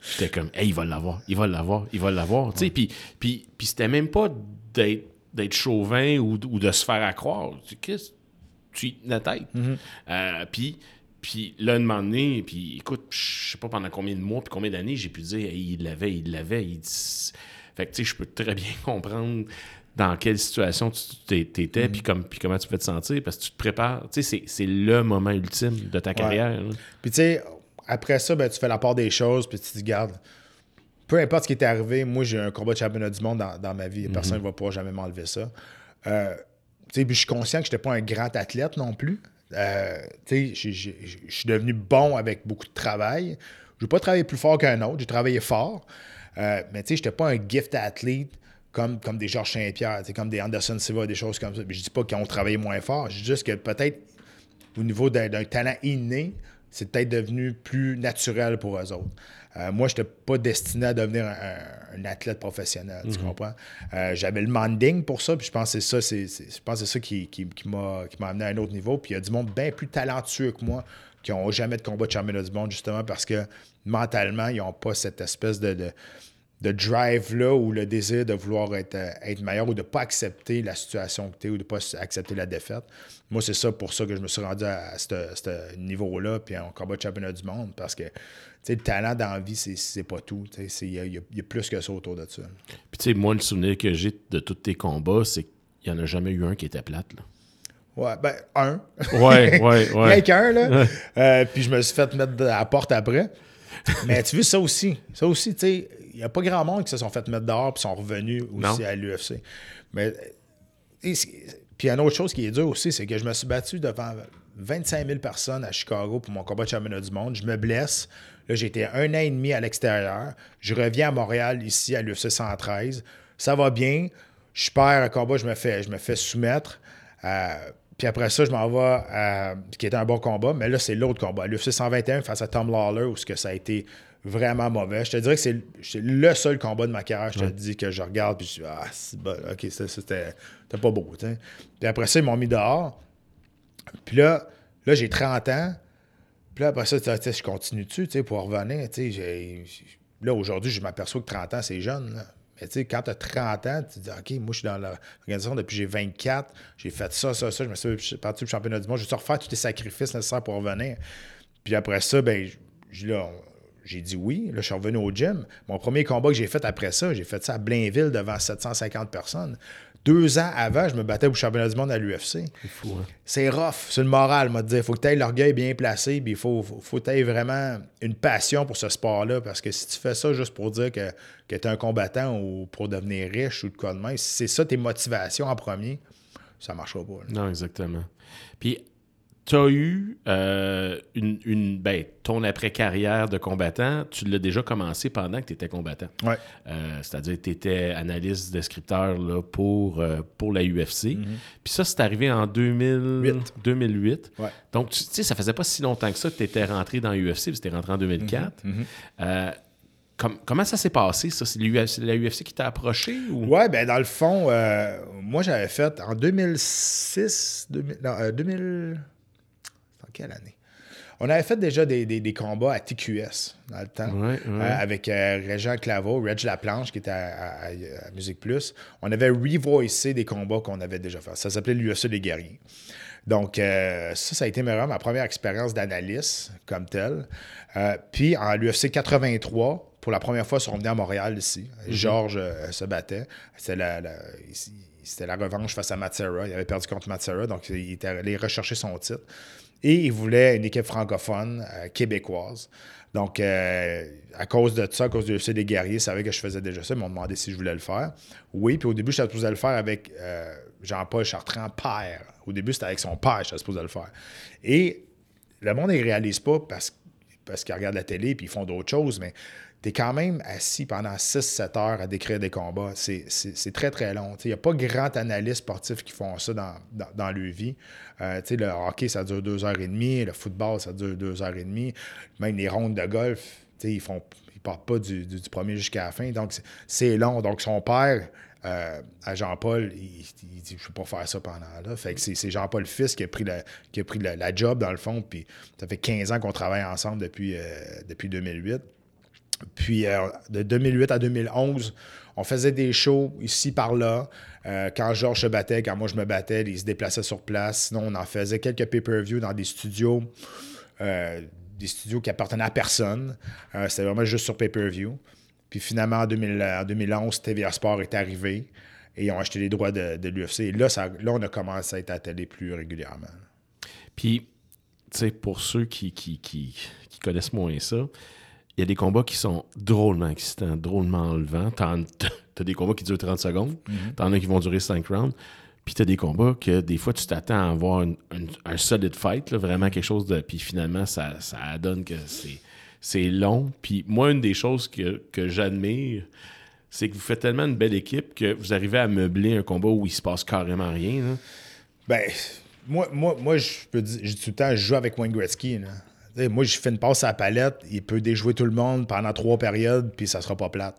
j'étais comme, hey, il va l'avoir, il va l'avoir, il va l'avoir. Puis, puis, puis c'était même pas d'être chauvin ou, de se faire accroire. Qu'est-ce tu la tête. Mm-hmm. Euh, puis puis là, un moment donné, puis écoute, je sais pas pendant combien de mois puis combien d'années j'ai pu dire, il l'avait, il l'avait. Il Fait que tu sais, je peux très bien comprendre dans quelle situation tu étais, mm. puis, comme, puis comment tu peux te sentir, parce que tu te prépares. Tu sais, c'est le moment ultime de ta carrière. Puis tu sais, après ça, ben, tu fais la part des choses, puis tu te gardes. Peu importe ce qui est arrivé, moi, j'ai un combat de championnat du monde dans, ma vie. Personne ne mm-hmm. va pouvoir jamais m'enlever ça. Euh, puis je suis conscient que je n'étais pas un grand athlète non plus. Euh, je suis devenu bon avec beaucoup de travail. Je n'ai pas travaillé plus fort qu'un autre, j'ai travaillé fort. Euh, mais je n'étais pas un gift athlete comme, comme des Georges Saint-Pierre, comme des Anderson Silva, des choses comme ça. Je dis pas qu'ils ont travaillé moins fort. Je dis juste que peut-être au niveau d'un talent inné, c'est peut-être devenu plus naturel pour eux autres. Euh, moi, je n'étais pas destiné à devenir un, athlète professionnel, tu mhm. comprends? Euh, j'avais le manding pour ça, puis je pense que c'est ça, je pense c'est ça qui, qui, m'a, amené à un autre niveau. Puis il y a du monde bien plus talentueux que moi qui n'ont jamais de combat de championnat du monde, justement parce que mentalement, ils n'ont pas cette espèce de de drive-là ou le désir de vouloir être, euh, être meilleur ou de ne pas accepter la situation que tu es ou de ne pas accepter la défaite. Moi, c'est ça pour ça que je me suis rendu à, ce niveau-là, puis en combat de championnat du monde, parce que le talent dans la vie, c'est pas tout. Il y, a plus que ça autour de ça. Puis, tu sais, moi, le souvenir que j'ai de tous tes combats, c'est qu'il n'y en a jamais eu un qui était plate. Là. Ouais, ben, un. Ouais, ouais, ouais. Rien qu'un, là. Euh, puis je me suis fait mettre à la porte après. Mais tu vois, ça aussi. Ça aussi, tu sais, n'y a pas grand monde qui se sont fait mettre dehors et sont revenus aussi à l'UFC. Mais. puis une autre chose qui est dure aussi, c'est que je me suis battu devant 25 000 personnes à Chicago pour mon combat de championnat du monde. Je me blesse. Là, j'ai été un an et demi à l'extérieur. Je reviens à Montréal, ici, à l'UFC 113. Ça va bien. Je perds un combat, je me fais, je me fais soumettre. Euh, puis après ça, je m'en vais à, qui était un bon combat, mais là, c'est l'autre combat. L'UFC 121 face à Tom Lawler, où ce que ça a été vraiment mauvais. Je te dirais que c'est le seul combat de ma carrière, je te dis, que je regarde, puis je suis ah, c'est bon, ok, c'était pas beau. Puis après ça, ils m'ont mis dehors. Puis là, là j'ai 30 ans. Puis là, après ça, je continue dessus pour revenir. Là, aujourd'hui, je m'aperçois que 30 ans, c'est jeune. Mais tu sais, quand tu as 30 ans, tu te dis, OK, moi, je suis dans l'organisation depuis j'ai 24, j'ai fait ça, ça, ça, je me suis parti du championnat du monde, je vais refaire tous les sacrifices nécessaires pour revenir. Puis après ça, ben, là, j'ai dit oui. Là, je suis revenu au gym. Mon premier combat que j'ai fait après ça, j'ai fait ça à Blainville devant 750 personnes. Deux ans avant, je me battais au championnat du monde à l'UFC. C'est hein? C'est rough. C'est le moral, m'a dit. Il faut que tu aies l'orgueil bien placé, puis il faut, faut, que tu aies vraiment une passion pour ce sport-là. Parce que si tu fais ça juste pour dire que, que tu es un combattant ou pour devenir riche ou de quoi de même, si c'est ça tes motivations en premier, ça ne marchera pas. Non, exactement. Puis tu as eu euh, une, ben, ton après-carrière de combattant, tu l'as déjà commencé pendant que tu étais combattant. Ouais. Euh, c'est-à-dire que tu étais analyste descripteur là, pour, euh, pour la UFC. Mm-hmm. Puis ça, c'est arrivé en 2008. 2008. Ouais. Donc, tu sais, ça faisait pas si longtemps que ça que tu étais rentré dans l'UFC, tu étais rentré en 2004. Mm-hmm. Mm-hmm. comment ça s'est passé, ça? C'est la UFC qui t'a approché? Ou? Ouais, ben dans le fond, moi, j'avais fait en 2006, 2000, non, 2000 quelle année? On avait fait déjà des, combats à TQS dans le temps, euh, avec euh, Régent Claveau, Reg Laplanche, qui était à, Musique Plus. On avait revoicé des combats qu'on avait déjà fait. Ça s'appelait l'UFC des guerriers. Donc, euh, ça, ça a été vraiment ma première expérience d'analyste comme tel. puis, en l'UFC 83, pour la première fois, ils sont venus à Montréal ici. Mm-hmm. Georges se battait. C'est la, c'était la revanche face à Matsera. Il avait perdu contre Matsera, donc il était allé rechercher son titre. Et il voulait une équipe francophone euh, québécoise. Donc, euh, à cause de ça, à cause de des guerriers, ils savaient que je faisais déjà ça. Ils m'ont demandé si je voulais le faire. Oui, puis au début, j'étais supposé le faire avec euh, Jean-Paul Chartrand, père. Au début, c'était avec son père, j'étais supposé le faire. Et le monde ne réalise pas parce, parce qu'ils regardent la télé et ils font d'autres choses, mais tu es quand même assis pendant 6-7 heures à décrire des combats. C'est très, très long. Il n'y a pas grand analystes sportifs qui font ça dans, dans, leur vie. Euh, le hockey, ça dure 2 heures et demie. Le football, ça dure 2 heures et demie. Même les rondes de golf, ils font ils partent pas du, premier jusqu'à la fin. Donc, c'est long. Donc, son père, euh, à Jean-Paul, il, dit Je ne peux pas faire ça pendant là. Fait que c'est Jean-Paul fils qui a pris, la, qui a pris la, job, dans le fond. Puis ça fait 15 ans qu'on travaille ensemble depuis, euh, depuis 2008. Puis euh, de 2008 à 2011, on faisait des shows ici par là. Euh, quand Georges se battait, quand moi je me battais, il se déplaçait sur place. Sinon, on en faisait quelques pay-per-view dans des studios, euh, des studios qui appartenaient à personne. C'était vraiment juste sur pay-per-view. Puis finalement, en, 2011, TVA Sport est arrivé et ils ont acheté les droits de, l'UFC. Et là, là, on a commencé à être à télé plus régulièrement. Puis, tu sais, pour ceux qui connaissent moins ça, il y a des combats qui sont drôlement excitants, drôlement enlevants. T'as as des combats qui durent 30 secondes, mm-hmm. t'en as qui vont durer 5 rounds. Puis t'as des combats que des fois tu t'attends à avoir un solid fight, vraiment quelque chose de. Puis finalement, ça, donne que c'est long. Puis moi, une des choses que, j'admire, c'est que vous faites tellement une belle équipe que vous arrivez à meubler un combat où il se passe carrément rien. Ben, moi, moi, moi je peux dire, tout le temps, je joue avec Wayne Gretzky. Là moi, je fais une passe à la palette, il peut déjouer tout le monde pendant trois périodes, puis ça sera pas plate.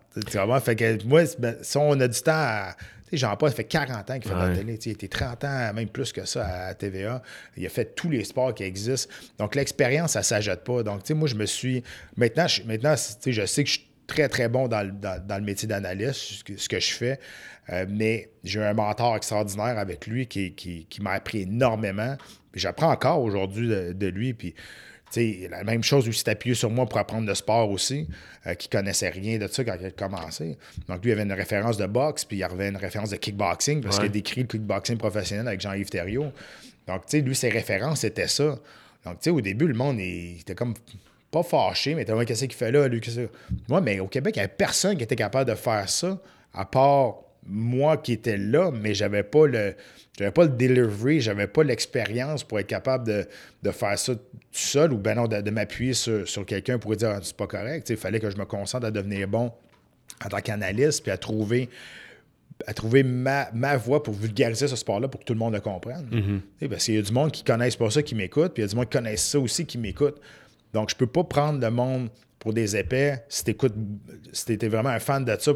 Fait que moi, ben, si on a du temps à. Jean-Paul, ça fait 40 ans qu'il fait de la télé. Il était 30 ans, même plus que ça, à TVA. Il a fait tous les sports qui existent. Donc, l'expérience, ça ne s'ajoute pas. Donc, moi, je me suis. Maintenant, je, maintenant je sais que je suis très, très bon dans le, métier d'analyste, ce que je fais. Euh, mais j'ai un mentor extraordinaire avec lui qui, m'a appris énormément. J'apprends encore aujourd'hui de, de, lui. Puis la même chose, lui s'est appuyé sur moi pour apprendre le sport aussi, euh, qui connaissait rien de ça quand il a commencé. Donc, lui, il avait une référence de boxe, puis il avait une référence de kickboxing, parce qu'il a décrit le kickboxing professionnel avec Jean-Yves Thériault. Donc, tu sais, lui, ses références, c'était ça. Donc, tu sais, au début, le monde il, était comme pas fâché, mais t'as qu'est-ce qu'il fait là, lui, Moi, mais au Québec, il n'y avait personne qui était capable de faire ça, à part moi qui étais là, mais j'avais pas le j'avais pas le delivery, j'avais pas l'expérience pour être capable de, faire ça tout seul ou ben non, de, m'appuyer sur, quelqu'un pour dire ah, c'est pas correct. Il fallait que je me concentre à devenir bon en tant qu'analyste puis à trouver à trouver ma, ma voie pour vulgariser ce sport-là pour que tout le monde le comprenne. Mm-hmm. Parce qu'il y a du monde qui ne connaissent pas ça qui m'écoute, puis il y a du monde qui connaissent ça aussi qui m'écoute. Donc, je peux pas prendre le monde pour des épais si tu si étais vraiment un fan de ça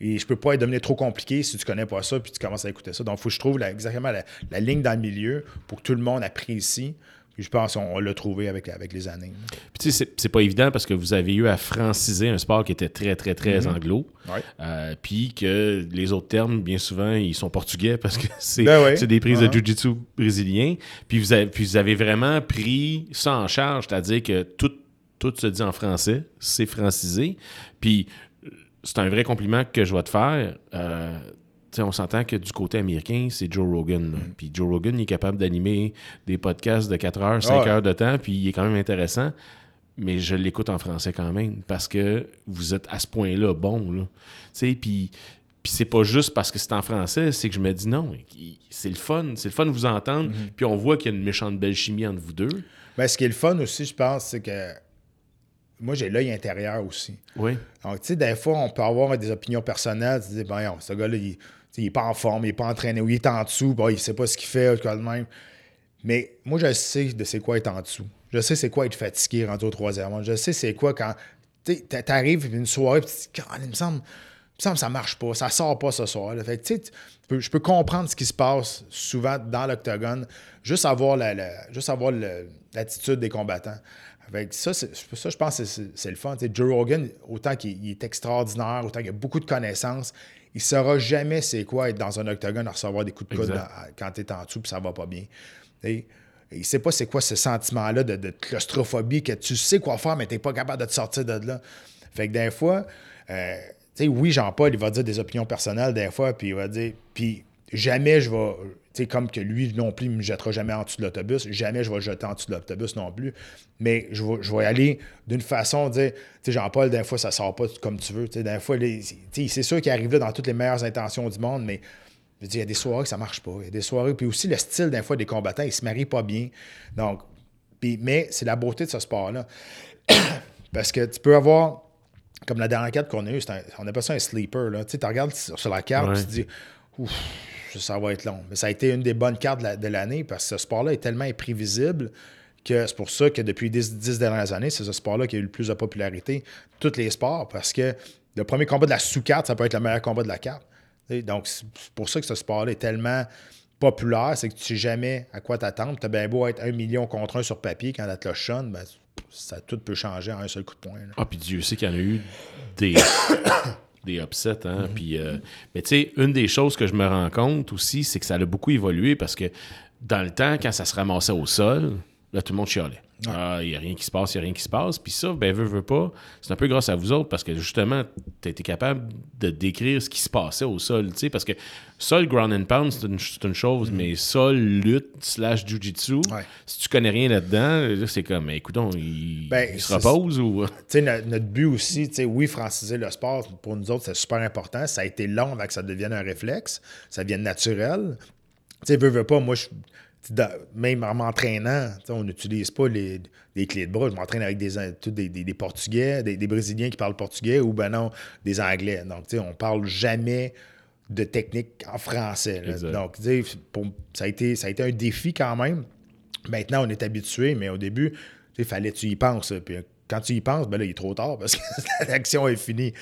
et je peux pas être devenu trop compliqué si tu connais pas ça puis tu commences à écouter ça. Donc, il faut que je trouve exactement la, ligne dans le milieu pour que tout le monde apprécie. Puis je pense qu'on l'a trouvé avec, avec les années. Puis tu sais, c'est pas évident parce que vous avez eu à franciser un sport qui était très, très, très mm-hmm. anglo. Euh, puis que les autres termes, bien souvent, ils sont portugais parce que c'est ben des prises de uh-huh. jiu-jitsu brésilien. Puis vous, avez, puis vous avez vraiment pris ça en charge, c'est-à-dire que tout, tout se dit en français, c'est francisé. Puis c'est un vrai compliment que je vais te faire. Euh, on s'entend que du côté américain, c'est Joe Rogan. Mm. Puis Joe Rogan, il est capable d'animer des podcasts de 4 heures, 5 heures de temps, puis il est quand même intéressant. Mais je l'écoute en français quand même, parce que vous êtes à ce point-là bon. Là. Puis, puis c'est pas juste parce que c'est en français, c'est que je me dis non, c'est le fun. C'est le fun de vous entendre. Mm-hmm. Puis on voit qu'il y a une méchante belle chimie entre vous deux. Mais ce qui est le fun aussi, je pense, c'est que moi, j'ai l'œil intérieur aussi. Oui. Donc, tu sais, des fois, on peut avoir des opinions personnelles. Tu dis, ben, ce gars-là, il, n'est pas en forme, il n'est pas entraîné, ou il est en dessous, bon, il sait pas ce qu'il fait, tout même. Mais moi, je sais de c'est quoi être en dessous. Je sais c'est quoi être fatigué rendu au troisième mois. Je sais c'est quoi quand tu arrives une soirée, tu te dis, il me semble, il me ça marche pas, ça sort pas ce soir. Fait tu sais, je peux comprendre ce qui se passe souvent dans l'octogone, juste avoir l'attitude des combattants ça, ça, je pense que c'est le fun. Joe Rogan, autant qu'il est extraordinaire, autant qu'il a beaucoup de connaissances, il ne saura jamais c'est quoi être dans un octogone à recevoir des coups de coude quand tu es en dessous et ça va pas bien. il ne sait pas c'est quoi ce sentiment-là de, claustrophobie, que tu sais quoi faire, mais tu n'es pas capable de te sortir de là. Fait que des fois, euh, oui, Jean-Paul, il va dire des opinions personnelles des fois, puis il va dire. Puis jamais je vais. Tu sais, comme que lui non plus, il ne me jettera jamais en dessous de l'autobus. Jamais je vais le jeter en dessous de l'autobus non plus. Mais je vais, je vais aller d'une façon, dire, tu sais, Jean-Paul, d'un fois, ça sort pas comme tu veux. Tu sais, d'un fois, les- tu sais, c'est sûr qu'il arrive là dans toutes les meilleures intentions du monde, mais je veux dire, il y a des soirées que ça marche pas. Il y a des soirées. Puis aussi, le style, d'un fois, des combattants, ils se marient pas bien. Donc, puis- mais c'est la beauté de ce sport-là. Parce que tu peux avoir, comme la dernière carte qu'on a eue, un- on appelle ça un sleeper. Là. Tu sais, tu regardes sur, sur la carte, Ouais. tu te dis, ouf, ça va être long. Mais ça a été une des bonnes cartes de la- de l'année parce que ce sport-là est tellement imprévisible que c'est pour ça que depuis les dix, dernières années, c'est ce sport-là qui a eu le plus de popularité de tous les sports parce que le premier combat de la sous-carte, ça peut être le meilleur combat de la carte. Donc, c'est pour ça que ce sport-là est tellement populaire, c'est que tu sais jamais à quoi t'attendre. Tu as bien beau être un million contre un sur papier quand la cloche sonne, ben, ça tout peut changer en un seul coup de poing. là. Ah, puis Dieu sait qu'il y en a eu des, des upsets. Hein? Puis, euh, mais tu sais, une des choses que je me rends compte aussi, c'est que ça a beaucoup évolué parce que dans le temps, quand ça se ramassait au sol, là, tout le monde chialait. Ah, il n'y a rien qui se passe, il n'y a rien qui se passe. Puis ça, ben, veut, veut pas, c'est un peu grâce à vous autres parce que justement, tu as été capable de décrire ce qui se passait au sol. tu sais, Parce que sol, ground and pound, c'est une, chose, mais sol, lutte, slash jujitsu, Ouais. si tu connais rien là-dedans, là, c'est comme, écoute, il, Ben, il se repose ou? Tu sais, no- notre but aussi, tu sais, oui, franciser le sport, pour nous autres, c'est super important. Ça a été long avant que ça devienne un réflexe, ça devienne naturel. Tu sais, veux, veux pas, moi, je, même en m'entraînant, on n'utilise pas les, les clés de bras. Je m'entraîne avec des, des, des- des Portugais, des, Brésiliens qui parlent portugais ou, ben non, des Anglais. Donc, tu sais, on parle jamais de technique en français. Donc, tu sais, pour- ça, a été, ça a été un défi quand même. Maintenant, on est habitué, mais au début, il fallait que tu y penses. Puis quand tu y penses, ben là, il est trop tard parce que l'action est finie.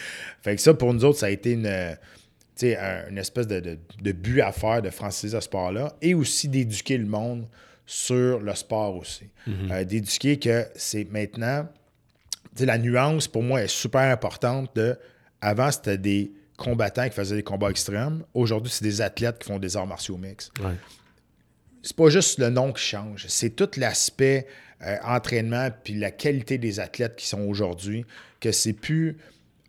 Fait que ça, pour nous autres, ça a été une, un- une espèce de, de- de but à faire de franciser ce sport-là et aussi d'éduquer le monde sur le sport aussi. Euh, d'éduquer que c'est maintenant, la nuance pour moi est super importante de avant, c'était des combattants qui faisaient des combats extrêmes. Aujourd'hui, c'est des athlètes qui font des arts martiaux mix Ouais. c'est pas juste le nom qui change, c'est tout l'aspect euh, entraînement puis la qualité des athlètes qui sont aujourd'hui, que c'est plus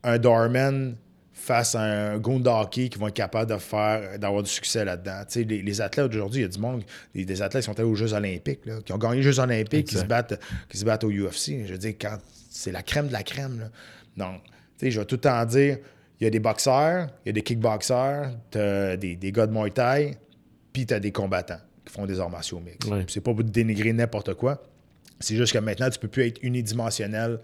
un doorman face à un Gundaki qui vont être capables de faire d'avoir du succès là-dedans. Les, les athlètes aujourd'hui, il y a du monde, des, des athlètes qui sont allés aux Jeux Olympiques, là, qui ont gagné les Jeux Olympiques, qui se, battent, qui se battent au UFC. Je veux dire, quand c'est la crème de la crème. Là. Donc, je vais tout le temps dire, il y a des boxeurs, il y a des kickboxers, t'as des, des gars de Muay Thai, puis tu as des combattants qui font des arts martiaux mix. Ouais. C'est pas pour dénigrer n'importe quoi. C'est juste que maintenant, tu peux plus être unidimensionnel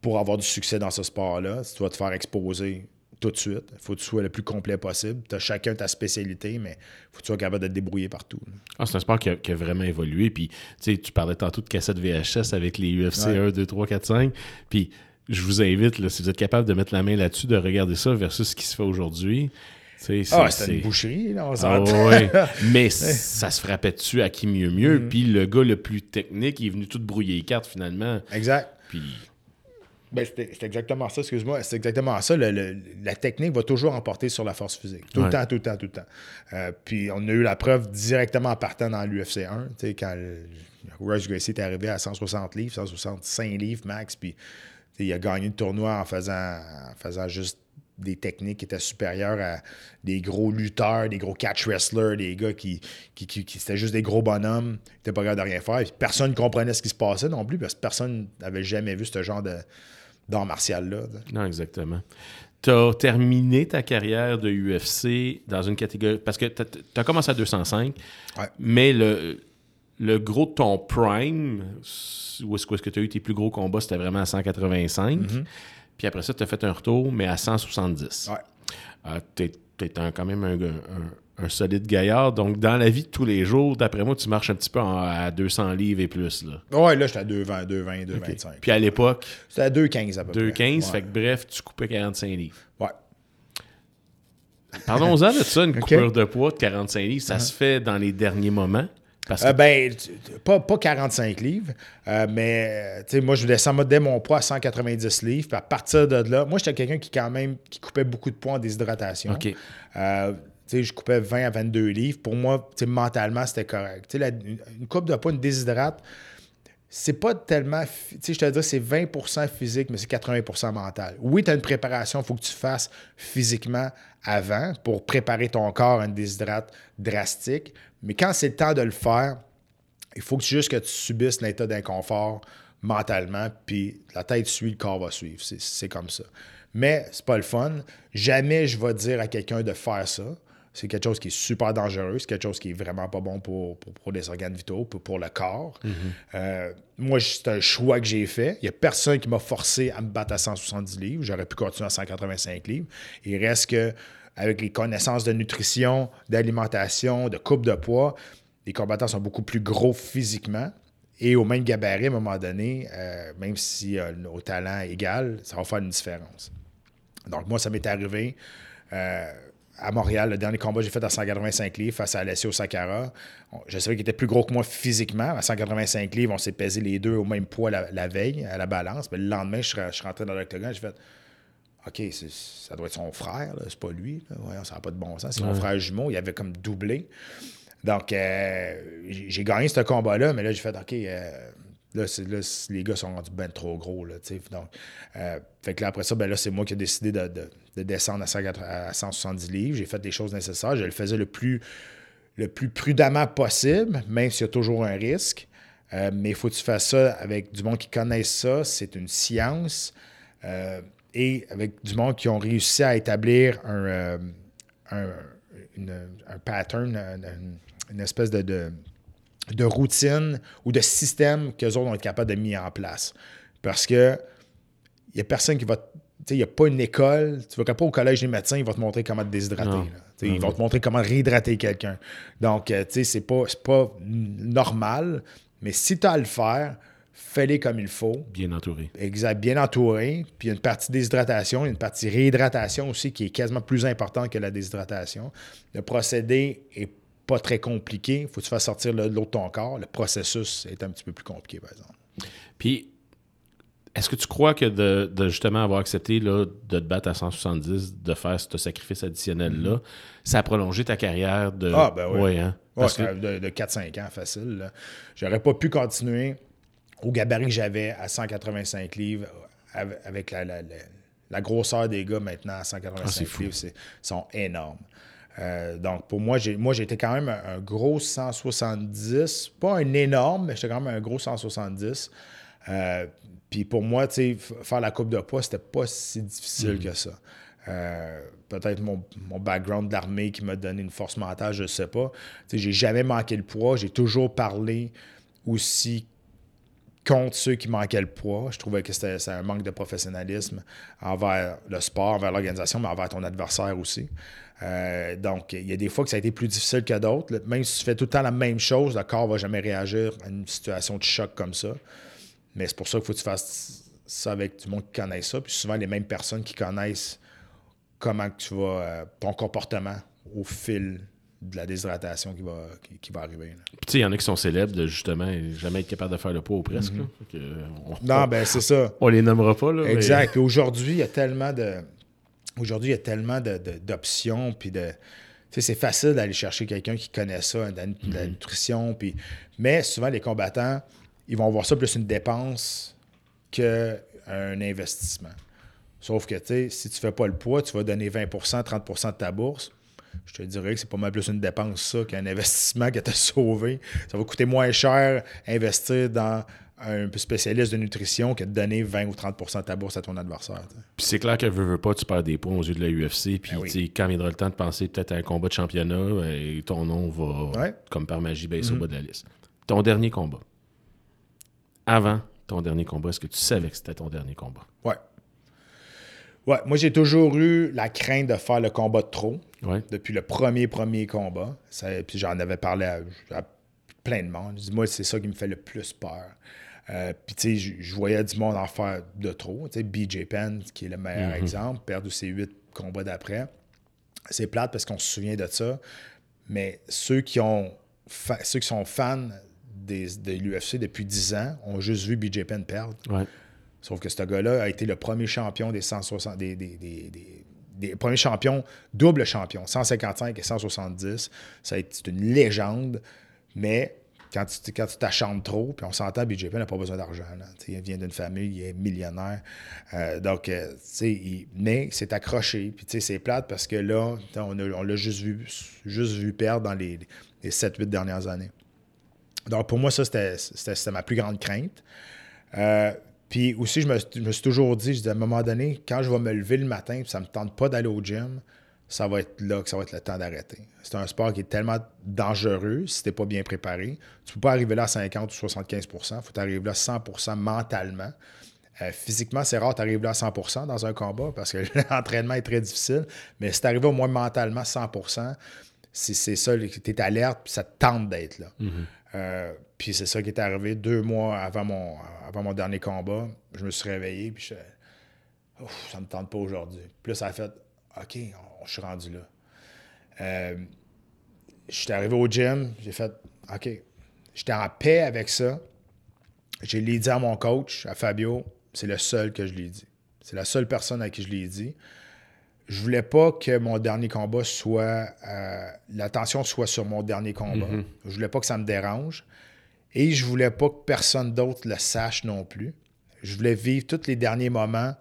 pour avoir du succès dans ce sport-là. Si tu vas te faire exposer tout de suite, il faut que tu sois le plus complet possible. Tu as chacun ta spécialité, mais il faut que tu sois capable de te débrouiller partout. Ah, c'est un sport qui a, qui a vraiment évolué. Puis, tu sais, tu parlais tantôt de cassettes VHS avec les UFC Ouais. 1, 2, 3, 4, 5. Puis, je vous invite, là, si vous êtes capable de mettre la main là-dessus, de regarder ça versus ce qui se fait aujourd'hui. Ah, c'est- c'était une boucherie, là, on Ah ouais. Mais ça se frappait dessus à qui mieux mieux. Mm. Puis le gars le plus technique, il est venu tout brouiller les cartes finalement. Exact. Puis Ben, c'est exactement ça, excuse-moi. C'est exactement ça. Le- le- la technique va toujours emporter sur la force physique. Tout Ouais. le temps, tout le temps, tout le temps. Euh, puis on a eu la preuve directement en partant dans l'UFC 1. Tu sais, quand Royce Gracie est arrivé à 160 livres, 165 livres max, puis il a gagné le tournoi en faisant, en faisant juste des techniques qui étaient supérieures à des gros lutteurs, des gros catch wrestlers, des gars qui, qui, qui, qui- c'était juste des gros bonhommes, qui n'étaient pas capables de rien faire. Puis personne ne comprenait ce qui se passait non plus, parce que personne n'avait jamais vu ce genre de d'art martial-là. Non, exactement. Tu as terminé ta carrière de UFC dans une catégorie. Parce que tu as, commencé à 205, Ouais. mais le, le gros de ton prime, où est-ce que tu as eu tes plus gros combats, c'était vraiment à 185. Puis après ça, tu as fait un retour, mais à 170. Ouais. Euh, t'es, t'es un- quand même un, un- un solide gaillard. Donc, dans la vie de tous les jours, d'après moi, tu marches un petit peu en- à 200 livres et plus. Là. Ouais, là, j'étais à 2,20, 2,20, 2,25. Puis à l'époque, C'était à 2,15 à peu 2,15, près. fait que bref, tu coupais 45 livres. Ouais. Parlons-en de ça, une Ok. Uh-huh. coupure de poids de 45 livres. Ça se fait dans les derniers moments? Parce que Euh, ben, pas, pas 45 livres, euh, mais euh, tu sais, moi, je descends dès mon poids à 190 livres. Puis à partir de là, moi, j'étais quelqu'un qui, quand même, qui coupait beaucoup de poids en déshydratation. OK. Euh, je coupais 20 à 22 livres. Pour moi, mentalement, c'était correct. Une, coupe de poids, une déshydrate, c'est pas tellement. Je te dis, c'est 20% physique, mais c'est 80% mental. Oui, tu as une préparation, il faut que tu fasses physiquement avant pour préparer ton corps à une déshydrate drastique. Mais quand c'est le temps de le faire, il faut que juste que tu subisses l'état d'inconfort mentalement, puis la tête suit, le corps va suivre. C'est comme ça. Mais c'est pas le fun. Jamais je vais dire à quelqu'un de faire ça. C'est quelque chose qui est super dangereux, c'est quelque chose qui est vraiment pas bon pour, pour, les organes vitaux, pour, pour le corps. Mhm. Euh, moi, c'est un choix que j'ai fait. Il n'y a personne qui m'a forcé à me battre à 170 livres. J'aurais pu continuer à 185 livres. Il reste que, avec les connaissances de nutrition, d'alimentation, de coupe de poids, les combattants sont beaucoup plus gros physiquement. Et au même gabarit, à un moment donné, euh, même si euh, au talent égal, ça va faire une différence. Donc, moi, ça m'est arrivé à Montréal, le dernier combat que j'ai fait à 185 livres face à Alessio Sakara. Je savais qu'il était plus gros que moi physiquement. À 185 livres, on s'est pesé les deux au même poids la, veille, à la balance. Mais le lendemain, je, suis rentré dans l'octogone, j'ai fait OK, ça doit être son frère, c'est pas lui. ça n'a pas de bon sens. C'est mon frère jumeau, il avait comme doublé. Donc, euh, j'ai gagné ce combat-là, mais là, j'ai fait OK, euh, Là, les gars sont rendus ben trop gros. Là, donc, euh, fait que là, après ça, ben là, c'est moi qui ai décidé de, descendre à, 170 livres. J'ai fait les choses nécessaires. Je le faisais le plus, le plus prudemment possible, même s'il y a toujours un risque. Euh, mais il faut que tu fasses ça avec du monde qui connaît ça. C'est une science. Euh, et avec du monde qui ont réussi à établir un, un, pattern, une, espèce de de routine ou de système qu'eux autres vont être capables de mettre en place. Parce que il n'y a personne qui va. Il n'y a pas une école. Tu ne vas pas au collège des médecins, ils vont te montrer comment te déshydrater. Ils vont te montrer comment réhydrater quelqu'un. Donc, euh, tu sais, c'est pas, pas normal. Mais si tu as à le faire, fais-les comme il faut. Bien entouré. Exact, bien entouré. Puis il y a une partie déshydratation, une partie réhydratation aussi qui est quasiment plus importante que la déshydratation. Le procédé est pas très compliqué. Il faut que tu fasses sortir l'eau de ton corps. Le processus est un petit peu plus compliqué, par exemple. Puis, est-ce que tu crois que de, justement avoir accepté là, de te battre à 170, de faire ce sacrifice additionnel-là, mm-hmm. ça a prolongé ta carrière de. Ah, ben oui. hein? De, 4-5 ans, facile. J'aurais pas pu continuer au gabarit que j'avais à 185 livres avec la, grosseur des gars maintenant à 185 ah, livres. Ils sont énormes. Euh, donc, pour moi, moi, j'étais quand même un, gros 170. Pas un énorme, mais j'étais quand même un gros 170. Euh, puis pour moi, tu sais, faire la coupe de poids, c'était pas si difficile mm. que ça. Euh, peut-être mon, background d'armée qui m'a donné une force mentale, je sais pas. Tu sais, j'ai jamais manqué le poids. J'ai toujours parlé aussi contre ceux qui manquaient le poids. Je trouvais que c'était, un manque de professionnalisme envers le sport, envers l'organisation, mais envers ton adversaire aussi. Euh, donc, il y a des fois que ça a été plus difficile que d'autres. Même si tu fais tout le temps la même chose, le corps ne va jamais réagir à une situation de choc comme ça. Mais c'est pour ça qu'il faut que tu fasses ça avec du monde qui connaît ça. Puis souvent, les mêmes personnes qui connaissent comment tu vas, euh, ton comportement au fil de la déshydratation qui va, qui, va arriver. Puis tu sais, il y en a qui sont célèbres de justement jamais être capable de faire le poids ou presque. Mm-hmm. non, ben c'est ça. On les nommera pas. Là, exact. aujourd'hui, il y a tellement de Aujourd'hui, il y a tellement d'options, puis de. c'est facile d'aller chercher quelqu'un qui connaît ça, de la, mhm. nutrition. Puis, mais souvent, les combattants, ils vont voir ça plus une dépense qu'un investissement. Sauf que, tu sais, si tu fais pas le poids, tu vas donner 20% 30% de ta bourse. Je te dirais que c'est pas mal plus une dépense, ça, qu'un investissement qui t'a sauvé. Ça va coûter moins cher investir dans un spécialiste de nutrition qui a donné 20 ou 30% de ta bourse à ton adversaire. Puis c'est clair qu'elle veut, veut pas, tu perds des points aux yeux de la UFC. Puis ben quand viendra le temps de penser peut-être à un combat de championnat, et ton nom va, comme par magie, baisser au mm-hmm. bas de la liste. Ton dernier combat. Avant ton dernier combat, est-ce que tu savais que c'était ton dernier combat? Ouais. Ouais, moi j'ai toujours eu la crainte de faire le combat de trop. Depuis le premier, premier combat. puis j'en avais parlé à, plein de monde. Moi, c'est ça qui me fait le plus peur. Euh, puis, tu sais, je voyais du monde en faire de trop. Tu sais, BJ Penn, qui est le meilleur mhm. exemple, perdre ses huit combats d'après. C'est plate parce qu'on se souvient de ça. Mais ceux qui, ont ceux qui sont fans des, de l'UFC depuis 10 ans ont juste vu BJ Penn perdre. Sauf que ce gars-là a été le premier champion des 160. Des, des, premiers champions, double champion, 155 et 170. Ça a été une légende. Mais quand tu quand tu t'acharnes trop, puis on s'entend, BJP n'a pas besoin d'argent. Il vient d'une famille, il est millionnaire. Euh, donc, euh, il, mais c'est accroché. Puis c'est plate parce que là, on, l'a juste vu, juste vu perdre dans les, les 7-8 dernières années. Donc, pour moi, ça, c'était ma plus grande crainte. Euh, puis aussi, je me, suis toujours dit, je dis, à un moment donné, quand je vais me lever le matin, puis ça ne me tente pas d'aller au gym, ça va être là que ça va être le temps d'arrêter. C'est un sport qui est tellement dangereux si tu n'es pas bien préparé. Tu ne peux pas arriver là à 50 ou 75% Il faut arriver là à 100% mentalement. Euh, physiquement, c'est rare d'arriver là à 100% dans un combat parce que l'entraînement est très difficile. Mais si tu arrives au moins mentalement à 100% c'est ça, tu es alerte puis ça te tente d'être là. Mm-hmm. Euh, puis c'est ça qui est arrivé deux mois avant mon, avant mon dernier combat. Je me suis réveillé puis je ça me tente pas aujourd'hui. Puis là, ça a fait OK, je suis rendu là. Euh, je suis arrivé au gym, j'ai fait OK. J'étais en paix avec ça. J'ai dit à mon coach, à Fabio, c'est le seul que je lui ai dit. C'est la seule personne à qui je l'ai dit. Je voulais pas que mon dernier combat soit. Euh, l'attention soit sur mon dernier combat. Je mm-hmm. Je voulais pas que ça me dérange. Et je voulais pas que personne d'autre le sache non plus. Je voulais vivre tous les derniers moments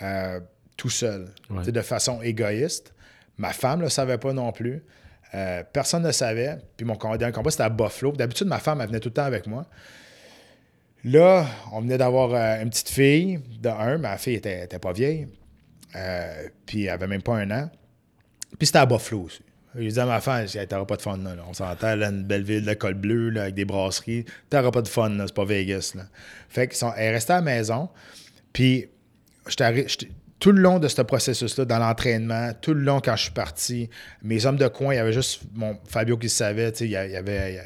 euh, tout seul, de façon égoïste. Ma femme ne le savait pas non plus. Euh, personne ne savait. Puis mon dernier combat, c'était à Buffalo. D'habitude, ma femme, elle venait tout le temps avec moi. Là, on venait d'avoir une petite fille, de un, ma fille était, pas vieille. Euh, puis elle avait même pas un an. Puis c'était à Buffalo aussi. Je disais à ma femme, t'auras pas de fun là. On s'entend, là, une belle ville, de col bleu, là, avec des brasseries. T'auras pas de fun, là, c'est pas Vegas. Là. Fait qu'elle est restée à la maison. Puis tout le long de ce processus-là, dans l'entraînement, tout le long quand je suis parti, mes hommes de coin, il y avait juste mon Fabio qui le savait, il y avait,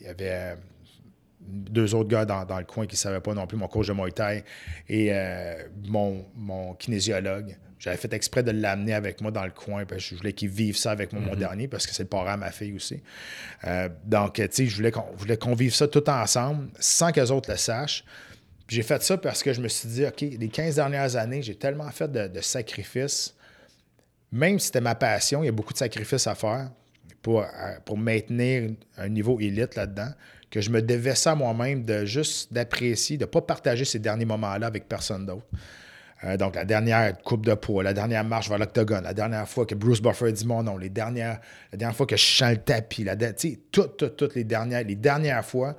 il y avait euh, deux autres gars dans, le coin qui ne savaient pas non plus, mon coach de Muay Thai et euh, mon, mon, kinésiologue. J'avais fait exprès de l'amener avec moi dans le coin parce que je voulais qu'il vive ça avec moi, mon mm-hmm. dernier, parce que c'est le parent à ma fille aussi. Euh, donc, tu sais, je voulais qu'on vive ça tout ensemble sans que les autres le sachent j'ai fait ça parce que je me suis dit, OK, les 15 dernières années, j'ai tellement fait de, sacrifices. Même si c'était ma passion, il y a beaucoup de sacrifices à faire pour, pour maintenir un niveau élite là-dedans, que je me devais ça moi-même de juste d'apprécier, de ne pas partager ces derniers moments-là avec personne d'autre. Euh, donc, la dernière coupe de poids, la dernière marche vers l'octogone, la dernière fois que Bruce Buffer dit mon nom, les dernières, la dernière fois que je chante le tapis, la, toutes, toutes, toutes les dernières, les dernières fois,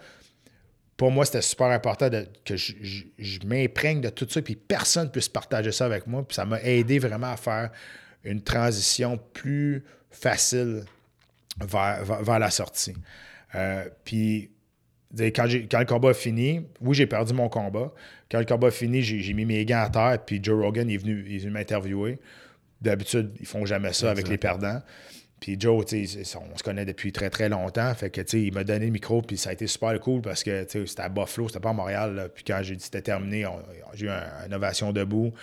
pour moi, c'était super important que je, m'imprègne de tout ça, puis personne ne puisse partager ça avec moi. Puis ça m'a aidé vraiment à faire une transition plus facile vers, la sortie. Euh, puis quand, quand, le combat a fini, oui, j'ai perdu mon combat. Quand le combat a fini, j'ai mis mes gants à terre, puis Joe Rogan est venu, est venu m'interviewer. D'habitude, ils font jamais ça avec les perdants. Puis Joe, on se connaît depuis très très longtemps. Fait que il m'a donné le micro, puis ça a été super cool parce que c'était à Buffalo, c'était pas à Montréal. Puis quand j'ai dit que c'était terminé, j'ai eu une ovation debout.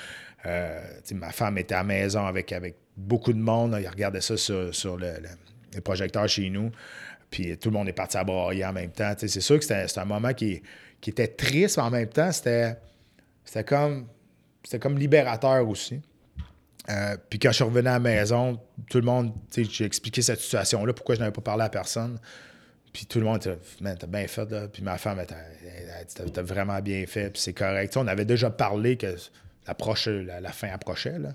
Euh, ma femme était à la maison avec, avec beaucoup de monde. Il regardait ça sur, le, les projecteurs chez nous. Puis tout le monde est parti à brailler en même temps. C'est sûr que c'était un moment qui, qui, était triste, mais en même temps, c'était comme, comme libérateur aussi. Euh, puis quand je suis revenu à la maison, tout le monde, j'ai expliqué cette situation-là, pourquoi je n'avais pas parlé à personne. Puis tout le monde était, t'as bien fait, là. Puis ma femme, elle, t'as vraiment bien fait, puis c'est correct. on avait déjà parlé que la, fin approchait, là.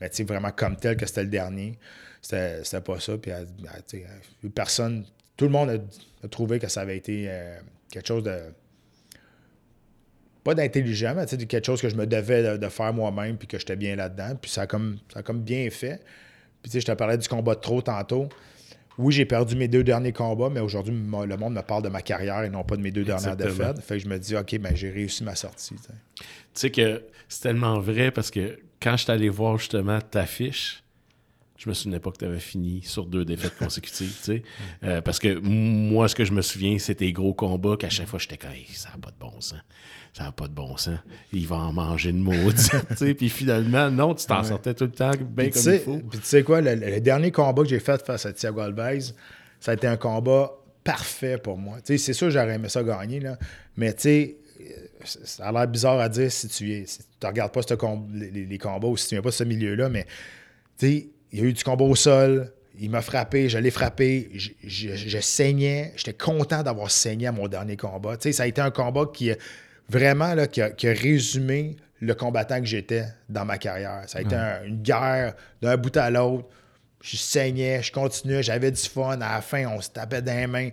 Mais tu vraiment comme tel que c'était le dernier, c'était pas ça. Puis personne, tout le monde a, trouvé que ça avait été euh, quelque chose de pas d'intelligent, mais quelque chose que je me devais de, faire moi-même puis que j'étais bien là-dedans. Puis ça a comme, ça comme bien fait. Puis tu sais, je te parlais du combat de trop tantôt. Oui, j'ai perdu mes deux derniers combats, mais aujourd'hui, le monde me parle de ma carrière et non pas de mes deux dernières défaites. Fait que je me dis, OK, ben, j'ai réussi ma sortie. Tu sais que c'est tellement vrai parce que quand je suis allé voir justement ta fiche, je me souvenais pas que tu avais fini sur deux défaites consécutives, tu sais. Euh, parce que moi, ce que je me souviens, c'était gros combats qu'à chaque fois, j'étais comme, ça n'a pas de bon sens ça n'a pas de bon sens. Il va en manger une maudite. puis finalement, non, tu t'en sortais tout le temps bien comme il faut. Puis tu sais quoi, le, dernier combat que j'ai fait face à Thiago Alves, ça a été un combat parfait pour moi. C'est sûr j'aurais aimé ça gagner, là, mais tu sais, ça a l'air bizarre à dire si tu ne regardes pas les, combats ou si tu viens pas de ce milieu-là, mais tu sais, il y a eu du combat au sol, il m'a frappé, je l'ai frappé, je, je- je saignais. J'étais content d'avoir saigné à mon dernier combat. Tu sais, ça a été un combat qui, a- vraiment, là, qui, a, qui a résumé le combattant que j'étais dans ma carrière. Ça a été un- une guerre d'un bout à l'autre. Je saignais, je continuais, j'avais du fun. À la fin, on se tapait dans les mains.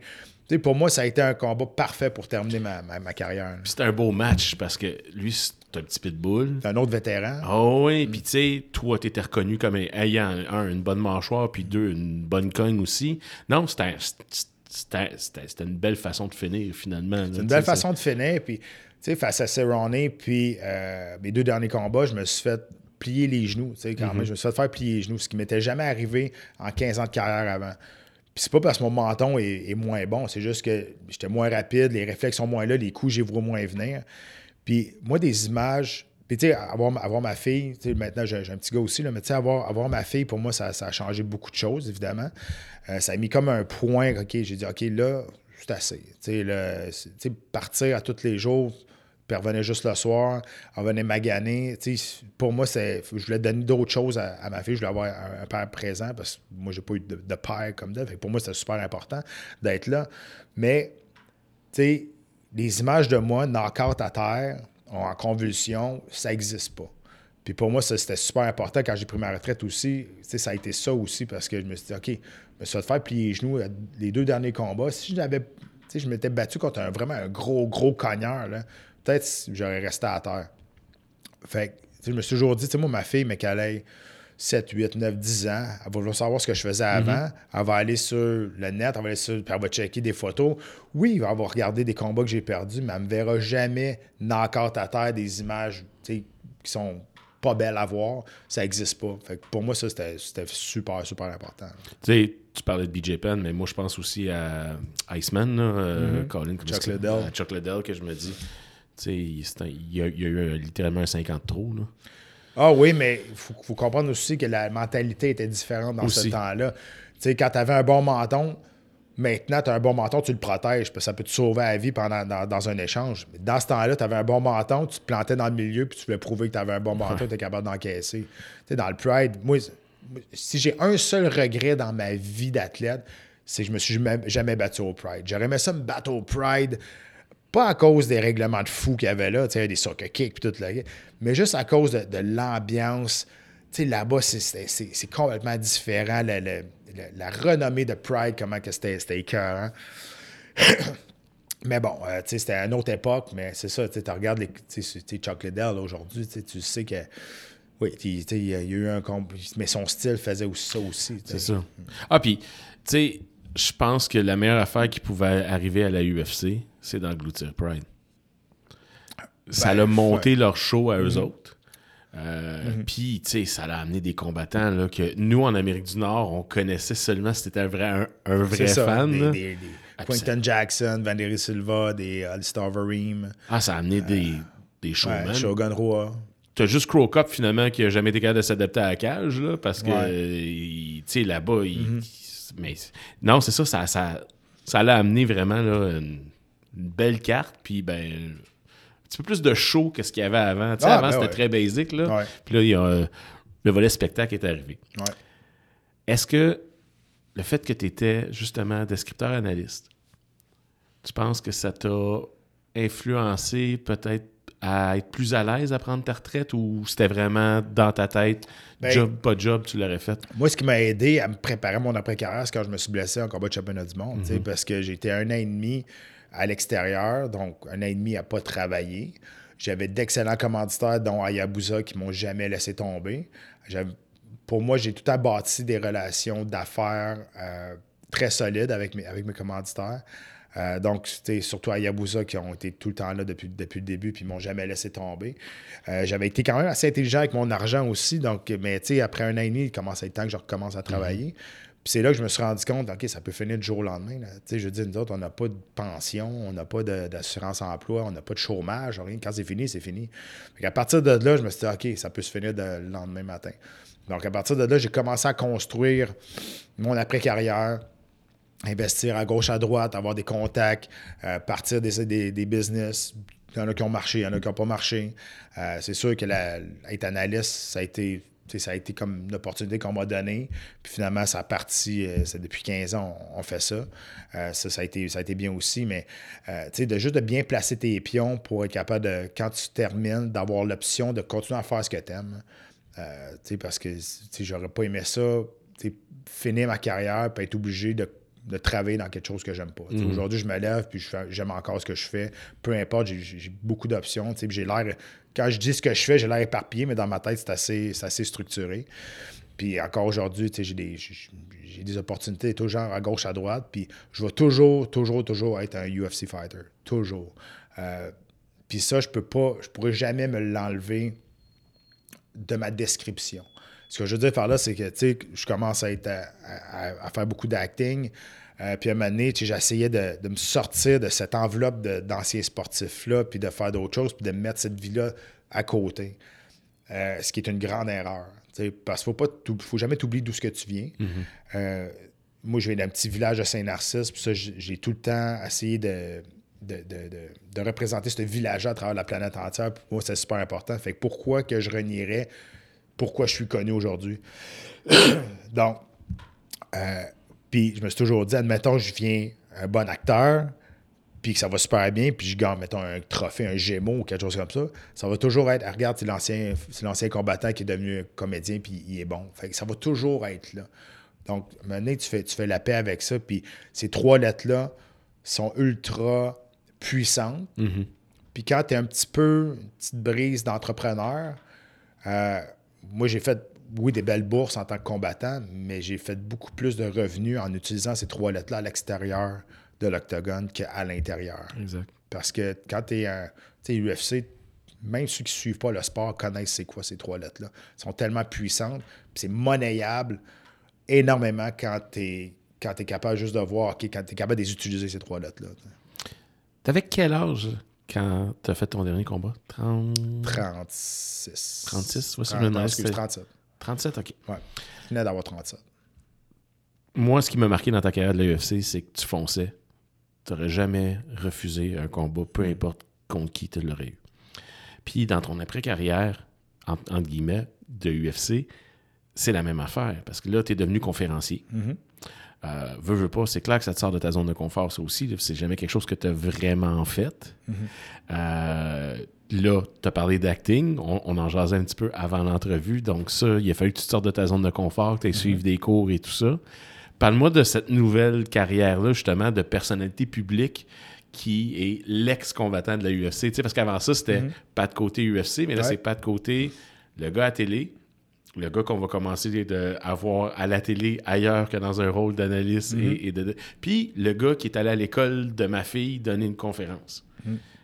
Tu sais, pour moi, ça a été un combat parfait pour terminer ma, ma- ma carrière. C'était un beau match parce que lui, c'est un petit pitbull. C'est un autre vétéran. Ah oui, puis tu sais, toi, t'étais reconnu comme ayant, un, une bonne mâchoire, puis deux, une bonne cogne aussi. Non, c'était c'était- c'était- c'était une belle façon de finir, finalement. C'est une belle façon de finir. Puis, tu sais, face à Cerrone, puis euh, mes deux derniers combats, je me suis fait plier les genoux. Tu sais, quand même, je me suis fait faire plier les genoux, ce qui m'était jamais arrivé en 15 ans de carrière avant. Puis c'est pas parce que mon menton est, est moins bon, c'est juste que j'étais moins rapide, les réflexes sont moins là, les coups, vois moins venir. Puis moi, des images, puis tu sais, avoir, avoir ma fille, tu sais, maintenant j'ai un petit gars aussi, là, mais tu sais, avoir, avoir ma fille, pour moi, ça, ça a changé beaucoup de choses, évidemment. Euh, ça a mis comme un point, OK, j'ai dit, OK, là, c'est assez. Tu sais, partir à tous les jours, puis revenait juste le soir, elle venait maganer. Pour moi, c'est, je voulais donner d'autres choses à, ma fille. Je voulais avoir un, père présent parce que moi, j'ai pas eu de, père comme que pour moi, c'était super important d'être là. Mais, tu sais, les images de moi, knock-out à terre, en convulsion, ça n'existe pas. Puis pour moi, ça, c'était super important quand j'ai pris ma retraite aussi. Ça a été ça aussi parce que je me suis dit, OK, je me suis fait faire plier les genoux euh, les deux derniers combats. Si je je m'étais battu contre un, vraiment un gros, gros cogneur, là, peut-être j'aurais resté à terre. Fait que, je me suis toujours dit, moi, ma fille, mais qu'elle ait 7, 8, 9, 10 ans, elle va vouloir savoir ce que je faisais avant. Elle va aller sur le net, elle va aller sur, puis elle va checker des photos. Oui, elle va regarder des combats que j'ai perdus, mais elle me verra jamais knock-out à terre des images qui sont pas belles à voir. Ça n'existe pas. Fait que pour moi, ça, c'était super, super important. Tu parlais de BJ Penn, mais moi, je pense aussi à Iceman, là, euh, Colin, comment Mm-hmm. Chuck que- Liddell. Liddell, que je me dis. Il y, a, il y a eu un- littéralement un 50 trop, là. Ah oui, mais il faut, faut comprendre aussi que la mentalité était différente dans ce temps-là. Tu sais, quand tu avais un bon menton, maintenant, tu as un bon menton, tu le protèges, parce que ça peut te sauver la vie pendant, dans, dans un échange. Mais dans ce temps-là, tu avais un bon menton, tu te plantais dans le milieu, puis tu voulais prouver que tu avais un bon menton, tu étais capable d'encaisser. Tu sais, dans le Pride, moi, moi, si j'ai un seul regret dans ma vie d'athlète, c'est que je me suis jamais, jamais battu au Pride. J'aurais aimé ça me battre au Pride, pas à cause des règlements de fou qu'il y avait là, tu sais, des soccer kicks puis tout mais juste à cause de, de l'ambiance. Tu sais, là-bas, c'est- complètement différent. Le- le- le- la renommée de Pride, comment que c'était écœurant. mais bon, euh, tu sais, c'était à une autre époque, mais c'est ça, tu regardes les, Liddell aujourd'hui, tu sais, que. Oui, tu sais, il y a eu un. Mais son style faisait aussi ça aussi. C'est ça. Ah, puis, tu sais, je pense que la meilleure affaire qui pouvait arriver à la UFC, c'est d'engloutir Pride. Ça Ben, a monté leur show à eux autres. Euh, Puis, tu sais, ça l'a amené des combattants là, que nous, en Amérique du Nord, on connaissait seulement si t'étais un vrai, un, un vrai C'est ça, fan. Des, Quentin Jackson, Vandery Silva, des Alistair Overeem, Ah, ça a amené des, des showmen. ouais, Shogun Roa. T'as juste Crow Cup, finalement, qui a jamais été capable de s'adapter à la cage, là, parce que, Ouais. euh, tu sais, là-bas, il- il- mais non, c'est ça, ça, ça, ça l'a amené vraiment là, une, une belle carte, puis ben, un petit peu plus de show que ce qu'il y avait avant. Tu sais, Ah, avant, ben c'était ouais. très basic, là. Ouais. Puis là, il y a, le volet spectacle est arrivé. Ouais. Est-ce que le fait que tu étais justement descripteur analyste, tu penses que ça t'a influencé peut-être à être plus à l'aise à prendre ta retraite ou c'était vraiment dans ta tête, Ben- job, pas job, tu l'aurais fait? Moi, ce qui m'a aidé à me préparer à mon après-carrière, c'est quand je me suis blessé en combat de championnat du monde, sais, parce que j'étais un an et demi à l'extérieur, donc un an et demi à pas travailler. J'avais d'excellents commanditaires, dont Hayabusa, qui m'ont jamais laissé tomber. Pour moi, j'ai tout bâti des relations d'affaires euh, très solides avec mes, avec mes commanditaires. Euh, donc, c'était surtout Hayabusa qui ont été tout le temps là depuis, depuis le début puis ils m'ont jamais laissé tomber. Euh, J'avais été quand même assez intelligent avec mon argent aussi. Donc, mais tu sais, après un an et demi, il commence à être temps que je recommence à travailler. Puis c'est là que je me suis rendu compte, OK, ça peut finir du jour au lendemain. là. Tu sais, je dis, nous autres, on n'a pas de pension, on n'a pas de- d'assurance emploi, on n'a pas de chômage, rien. Quand c'est fini, c'est fini. à partir de là, je me suis dit, OK, ça peut se finir de- le lendemain matin. Donc, à partir de là, j'ai commencé à construire mon après-carrière investir à gauche, à droite, avoir des contacts, euh, partir des, des, des business. Il y en a qui ont marché, il y en a qui n'ont pas marché. Euh, c'est sûr que la, être analyste, ça a été ça a été comme une opportunité qu'on m'a donnée. Puis finalement, ça a parti, euh, depuis 15 ans, on, fait ça. Ça, ça a, été, ça a été bien aussi, mais de juste de bien placer tes pions pour être capable de, quand tu termines, d'avoir l'option de continuer à faire ce que tu aimes. parce que j'aurais pas aimé ça, finir ma carrière, puis être obligé de de travailler dans quelque chose que j'aime pas. Mhm. Aujourd'hui, je me lève puis j'aime encore ce que je fais. Peu importe, j'ai beaucoup d'options. J'ai l'air. Quand je dis ce que je fais, j'ai l'air éparpillé, mais dans ma tête, c'est assez, assez structuré. Puis encore aujourd'hui, j'ai des, j'ai des opportunités toujours à gauche, à droite. Puis je vais toujours, toujours, toujours être un UFC fighter. Toujours. Euh, puis ça, je peux pas, je pourrais jamais me l'enlever de ma description. Ce que je veux dire par là, c'est que je commence à, être à, faire beaucoup d'acting. Euh, puis à un moment donné, j'essayais de, de, me sortir de cette enveloppe d'anciens sportifs-là, puis de faire d'autres choses, puis de mettre cette vie-là à côté. Euh, ce qui est une grande erreur. Parce qu'il ne faut, faut jamais t'oublier d'où ce que tu viens. Mm-hmm. Euh, moi, je viens d'un petit village de Saint-Narcisse, puis ça, j'ai tout le temps essayé de, de, représenter ce village-là à travers la planète entière. Pour moi, c'est super important. Fait que pourquoi que je renierais pourquoi je suis connu aujourd'hui. Donc, euh, puis je me suis toujours dit, admettons, je viens un bon acteur, puis que ça va super bien, puis je gagne, mettons, un trophée, un gémeau ou quelque chose comme ça, ça va toujours être, regarde, c'est l'ancien, l'ancien combattant qui est devenu comédien, puis il est bon. Fait que ça va toujours être là. Donc, maintenant, tu fais, tu fais la paix avec ça, puis ces trois lettres-là sont ultra puissantes. Mm-hmm. Puis quand tu es un petit peu, une petite brise d'entrepreneur, euh, moi, j'ai fait, oui, des belles bourses en tant que combattant, mais j'ai fait beaucoup plus de revenus en utilisant ces trois lettres-là à l'extérieur de l'octogone qu'à l'intérieur. Exact. Parce que quand tu es un UFC, même ceux qui ne suivent pas le sport connaissent c'est quoi ces trois lettres-là. Elles sont tellement puissantes, c'est monnayable énormément quand tu es, quand es capable juste de voir, OK, quand tu es capable d'utiliser ces trois lettres-là. T'avais quel âge quand tu as fait ton dernier combat? 30... 36. 36? Ouais, 30, excuse, 37. 37, OK. Ouais. Je venais d'avoir 37. Moi, ce qui m'a marqué dans ta carrière de l'UFC, c'est que tu fonçais. Tu n'aurais jamais refusé un combat, peu importe contre qui tu l'aurais eu. Puis dans ton après-carrière, entre guillemets, de UFC, c'est la même affaire. Parce que là, tu es devenu conférencier. Mm-hmm. Euh, veux, veux pas, c'est clair que ça te sort de ta zone de confort, ça aussi. C'est jamais quelque chose que tu as vraiment fait. Mm-hmm. Euh, là, tu as parlé d'acting. On, en jasait un petit peu avant l'entrevue. Donc, ça, il a fallu que tu te sortes de ta zone de confort, que tu aies suivi des cours et tout ça. Parle-moi de cette nouvelle carrière-là, justement, de personnalité publique qui est l'ex-combattant de la UFC. parce qu'avant ça, c'était pas de côté UFC, mais là, c'est pas de côté le gars à télé le gars qu'on va commencer à voir à la télé ailleurs que dans un rôle d'analyste et, de, puis le gars qui est allé à l'école de ma fille donner une conférence.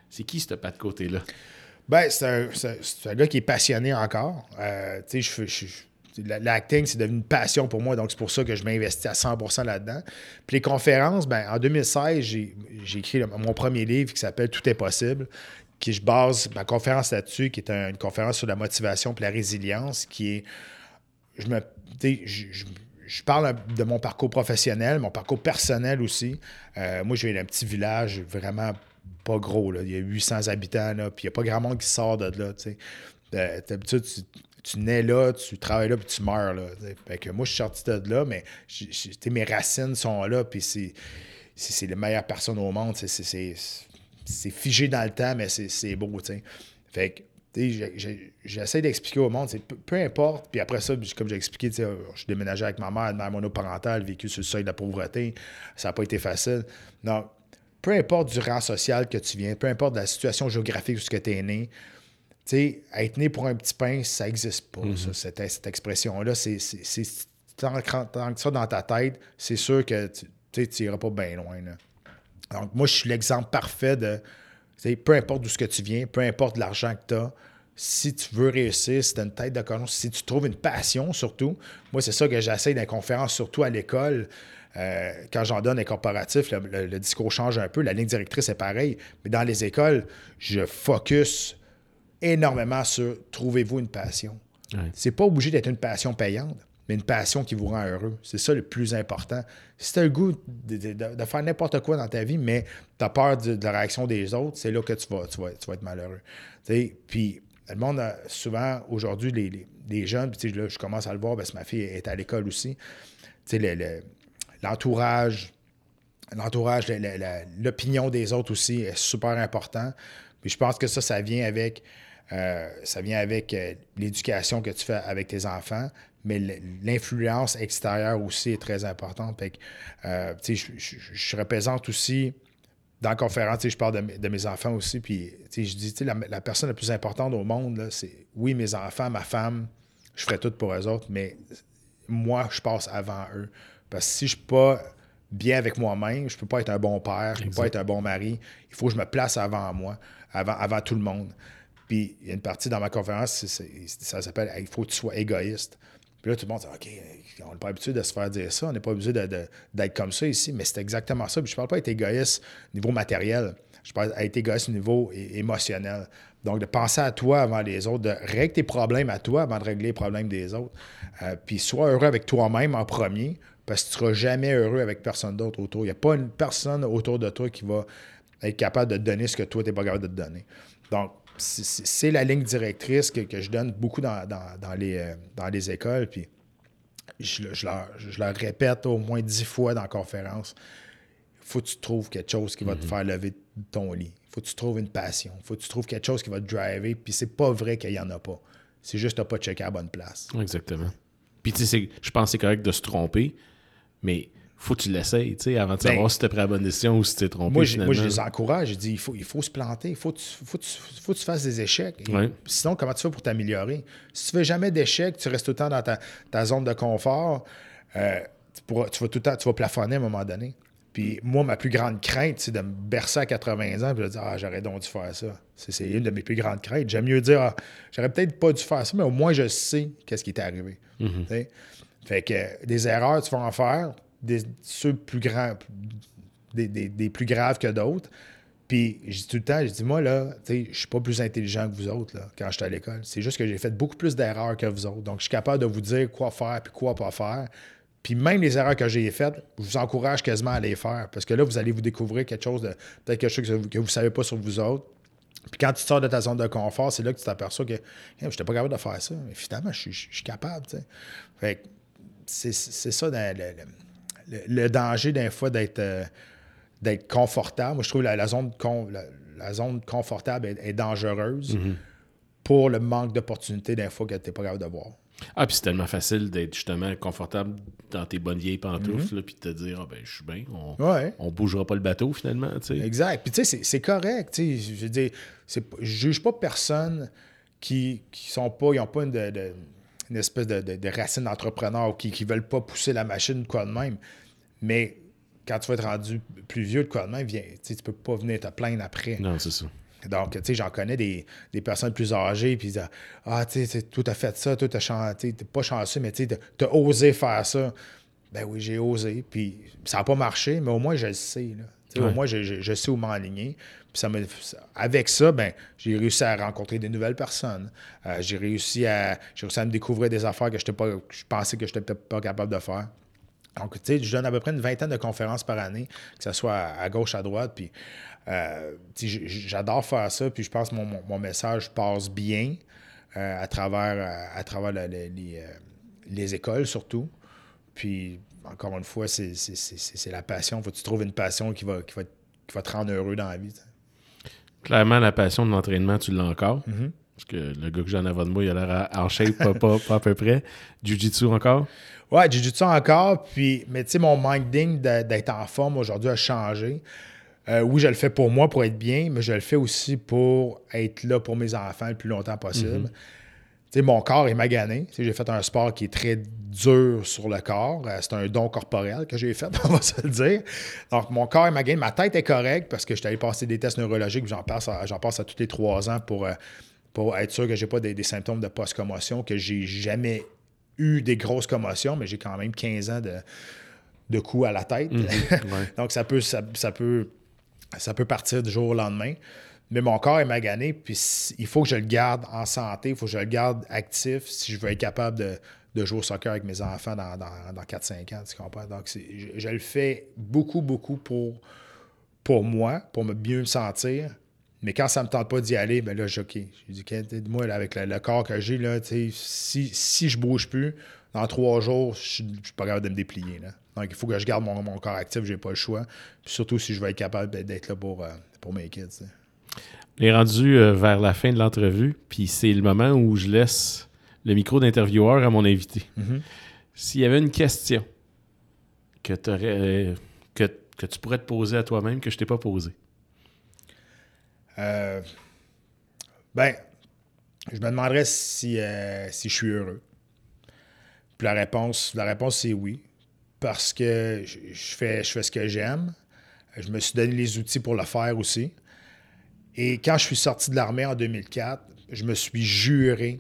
C'est qui ce pas de côté-là? Ben, c'est un, gars qui est passionné encore. Euh, tu sais, je, l'acting, c'est devenu une passion pour moi, donc c'est pour ça que je m'investis à 100% là-dedans. Puis les conférences, ben, en 2016, j'ai écrit mon premier livre qui s'appelle Tout est possible, qui je base ma conférence là-dessus, qui est une conférence sur la motivation et la résilience, qui est. Je me. Je, parle de mon parcours professionnel, mon parcours personnel aussi. Euh, moi, je viens d'un petit village vraiment pas gros. Là. Il y a 800 habitants, là, puis il n'y a pas grand monde qui sort de là. Euh, d'habitude, tu, tu, nais là, tu travailles là, puis tu meurs. Là, fait que moi, je suis sorti de là, mais mes racines sont là, puis c'est les meilleures personnes au monde. C'est figé dans le temps, mais c'est beau, tu sais. Fait que, j'essaie d'expliquer au monde, peu, importe. Puis après ça, comme j'ai expliqué, je suis déménagé avec ma mère, une mère monoparentale, vécu sur le seuil de la pauvreté. Ça n'a pas été facile. Non, peu importe du rang social que tu viens, peu importe de la situation géographique où tu es né, tu sais, être né pour un petit pain, ça n'existe pas, mm-hmm. cette, expression-là. C'est tant, que ça dans ta tête, c'est sûr que tu n'iras pas bien loin. Là. Donc, moi, je suis l'exemple parfait de, peu importe d'où ce que tu viens, peu importe l'argent que tu as, si tu veux réussir, si tu as une tête de colon, si tu trouves une passion surtout, moi, c'est ça que j'essaie dans les conférences, surtout à l'école. Euh, quand j'en donne les corporatifs, le, discours change un peu, la ligne directrice est pareille, mais dans les écoles, je focus énormément sur trouvez-vous une passion. C'est pas obligé d'être une passion payante une passion qui vous rend heureux. C'est ça le plus important. Si tu as le goût de, faire n'importe quoi dans ta vie, mais tu as peur de, la réaction des autres, c'est là que tu vas, tu vas, être malheureux. puis le monde a souvent, aujourd'hui, les, des jeunes, je commence à le voir, parce que ma fille est à l'école aussi. Tu l'entourage, l'entourage, l'opinion des autres aussi est super important. Puis je pense que ça, ça vient avec, euh, avec euh, l'éducation que tu fais avec tes enfants, mais l'influence extérieure aussi est très importante. Fait que, euh, je, je, représente aussi, dans la conférence, je parle de, mes enfants aussi, puis je dis, la, la personne la plus importante au monde, c'est, oui, mes enfants, ma femme, je ferai tout pour eux autres, mais moi, je passe avant eux. Parce que si je ne suis pas bien avec moi-même, je ne peux pas être un bon père, je ne peux pas être un bon mari. Il faut que je me place avant moi, avant, avant tout le monde. Puis il y a une partie dans ma conférence, ça s'appelle Il faut que tu sois égoïste. Puis là, tout le monde dit OK, on n'est pas habitué de se faire dire ça, on n'est pas habitué d'être comme ça ici, mais c'est exactement ça. Puis je ne parle pas d'être égoïste au niveau matériel, je parle d'être égoïste au niveau émotionnel. Donc, de penser à toi avant les autres, de régler tes problèmes à toi avant de régler les problèmes des autres. Euh, puis sois heureux avec toi-même en premier, parce que tu ne seras jamais heureux avec personne d'autre autour. Il n'y a pas une personne autour de toi qui va être capable de te donner ce que toi, tu n'es pas capable de te donner. Donc, c'est la ligne directrice que, je donne beaucoup dans, les, euh, dans les écoles. Puis je, leur, répète au moins dix fois dans la conférence. Il faut que tu trouves quelque chose qui va te mm-hmm. faire lever ton lit. Il faut que tu trouves une passion. Il faut que tu trouves quelque chose qui va te driver. Puis c'est pas vrai qu'il n'y en a pas. C'est juste que tu n'as pas checké à la bonne place. Exactement. Puis tu sais, je pense que c'est correct de se tromper, mais faut que tu l'essayes, tu sais, avant de savoir ben, si tu as pris la bonne décision ou si tu t'es trompé. Moi, moi, je les encourage. Je dis, il faut, il faut se planter. Il faut, faut, faut, que tu fasses des échecs. Sinon, comment tu fais pour t'améliorer? Si tu fais jamais d'échecs, tu restes tout le temps dans ta, zone de confort, euh, tu, vas tout le temps, tu vas plafonner à un moment donné. Puis moi, ma plus grande crainte, c'est de me bercer à 80 ans et de dire Ah, j'aurais donc dû faire ça. C'est une de mes plus grandes craintes. J'aime mieux dire ah, J'aurais peut-être pas dû faire ça, mais au moins je sais qu'est-ce qui est arrivé. Mm-hmm. Fait que des erreurs, tu vas en faire des, plus grands, des, plus graves que d'autres. Puis, je dis tout le temps, je dis, moi, là, tu sais, je suis pas plus intelligent que vous autres, là, quand j'étais à l'école. C'est juste que j'ai fait beaucoup plus d'erreurs que vous autres. Donc, je suis capable de vous dire quoi faire puis quoi pas faire. Puis même les erreurs que j'ai faites, je vous encourage quasiment à les faire. Parce que là, vous allez vous découvrir quelque chose de peut-être quelque chose que vous ne savez pas sur vous autres. Puis quand tu sors de ta zone de confort, c'est là que tu t'aperçois que je n'étais pas capable de faire ça. Mais finalement, je, suis capable. Fait c'est ça dans le, danger d'un fois d'être euh, d'être confortable. Moi, je trouve la, la zone, la, zone confortable est, dangereuse mhm. pour le manque d'opportunités d'un fois que tu n'es pas capable de voir. Ah, puis c'est tellement facile d'être justement confortable dans tes bonnes vieilles pantoufles, mhm. puis de te dire, ah ben, je suis bien, on, on bougera pas le bateau finalement. Exact. Puis tu sais, c'est correct. Je veux dire, je juge pas personne qui, qui sont pas, ils n'ont pas une, de, une espèce de, de, racine d'entrepreneur qui ne veulent pas pousser la machine, quoi de même. Mais quand tu vas être rendu plus vieux, de quoi de même, viens, tu peux pas venir te plaindre après. Non, c'est ça. Donc, tu sais, j'en connais des, personnes plus âgées, puis ils Ah, tu sais, tout a fait ça, tout a chanté, t'es pas chanceux, mais tu as osé faire ça. Ben oui, j'ai osé, puis ça n'a pas marché, mais au moins, je le sais. Là. Au moins, je, sais où m'enligner. Puis ça me, avec ça, ben, j'ai réussi à rencontrer des nouvelles personnes. Euh, j'ai réussi à, réussi à me découvrir des affaires que, pas, que je pensais que je n'étais pas capable de faire. Donc, tu sais, je donne à peu près une vingtaine de conférences par année, que ce soit à, gauche, à droite. Puis, euh, j'adore faire ça. Puis, je pense que mon, message passe bien euh, à travers, à, travers les, euh, les, écoles, surtout. Puis, encore une fois, c'est la passion. Faut que tu trouves une passion qui va, qui va, qui va te rendre heureux dans la vie. Clairement, la passion de l'entraînement, tu l'as encore. Mm-hmm. Parce que le gars que j'en avais de moi, il a l'air en shape, pas, pas, pas, à peu près. Jiu-Jitsu encore? Ouais, Jiu-Jitsu encore. Puis, mais tu sais, mon minding d'être en forme aujourd'hui a changé. Euh, oui, je le fais pour moi, pour être bien, mais je le fais aussi pour être là pour mes enfants le plus longtemps possible. Mhm. Tu sais, mon corps est magané. J'ai fait un sport qui est très dur sur le corps. Euh, c'est un don corporel que j'ai fait, on va se le dire. Donc, mon corps est magané. Ma tête est correcte parce que je suis allé passer des tests neurologiques. J'en passe, à, passe à tous les trois ans pour, euh, pour être sûr que j'ai pas des, des symptômes de post-commotion, que j'ai jamais eu des grosses commotions, mais j'ai quand même 15 ans de, de coups à la tête. Mhm, Donc, ça peut, ça, peut, ça peut partir du jour au lendemain. Mais mon corps est magané, puis il faut que je le garde en santé, il faut que je le garde actif si je veux être capable de, jouer au soccer avec mes enfants dans, dans, 4-5 ans, tu comprends? Donc, je, je, le fais beaucoup, beaucoup pour, pour moi, pour me mieux me sentir, Mais quand ça me tente pas d'y aller, ben là, j'ai OK. J'ai dit, moi, avec le, corps que j'ai, là, si, si je bouge plus, dans trois jours, je suis pas capable de me déplier. Là. Donc, il faut que je garde mon, corps actif, j'ai pas le choix. surtout si je vais être capable d'être là pour, euh, pour mes kids. On est rendu euh, vers la fin de l'entrevue, puis c'est le moment où je laisse le micro d'intervieweur à mon invité. Mm-hmm. S'il y avait une question que, euh, que, que, tu pourrais te poser à toi-même que je t'ai pas posée. Euh, ben, je me demanderais si, si je suis heureux. Puis la réponse, la réponse c'est oui. Parce que je, fais, je fais ce que j'aime. Je me suis donné les outils pour le faire aussi. Et quand je suis sorti de l'armée en 2004, je me suis juré.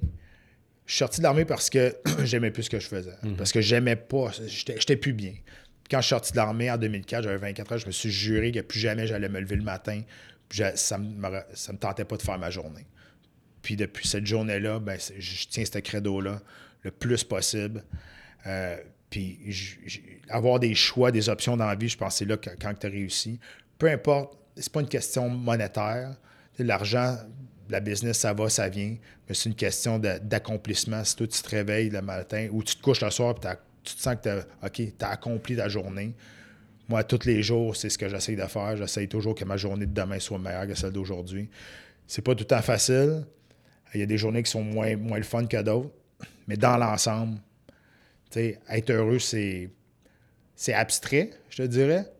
Je suis sorti de l'armée parce que j'aimais plus ce que je faisais. Mhm. Parce que j'aimais pas. J'étais plus bien. Quand je suis sorti de l'armée en 2004, j'avais 24 ans, je me suis juré que plus jamais j'allais me lever le matin. Ça ne me, tentait pas de faire ma journée. Puis depuis cette journée-là, ben, je tiens ce credo-là le plus possible. Euh, puis avoir des choix, des options dans la vie, je pense c'est là que, quand tu as réussi. Peu importe, c'est pas une question monétaire. L'argent, la business, ça va, ça vient. Mais c'est une question d'accomplissement. Si toi, tu te réveilles le matin ou tu te couches le soir et tu te sens que tu as accompli ta journée. Moi, tous les jours, c'est ce que j'essaie de faire. J'essaie toujours que ma journée de demain soit meilleure que celle d'aujourd'hui. C'est pas tout le temps facile. Il y a des journées qui sont moins, moins le fun que d'autres. Mais dans l'ensemble, être heureux, c'est, c'est abstrait, je te dirais.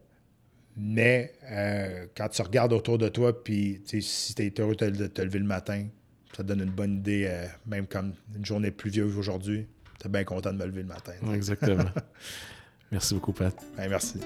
Mais euh, quand tu regardes autour de toi, puis si tu es heureux de te, lever le matin, ça te donne une bonne idée, euh, même comme une journée pluvieuse aujourd'hui. Tu es bien content de me lever le matin. Exactement. merci beaucoup, Pat. merci.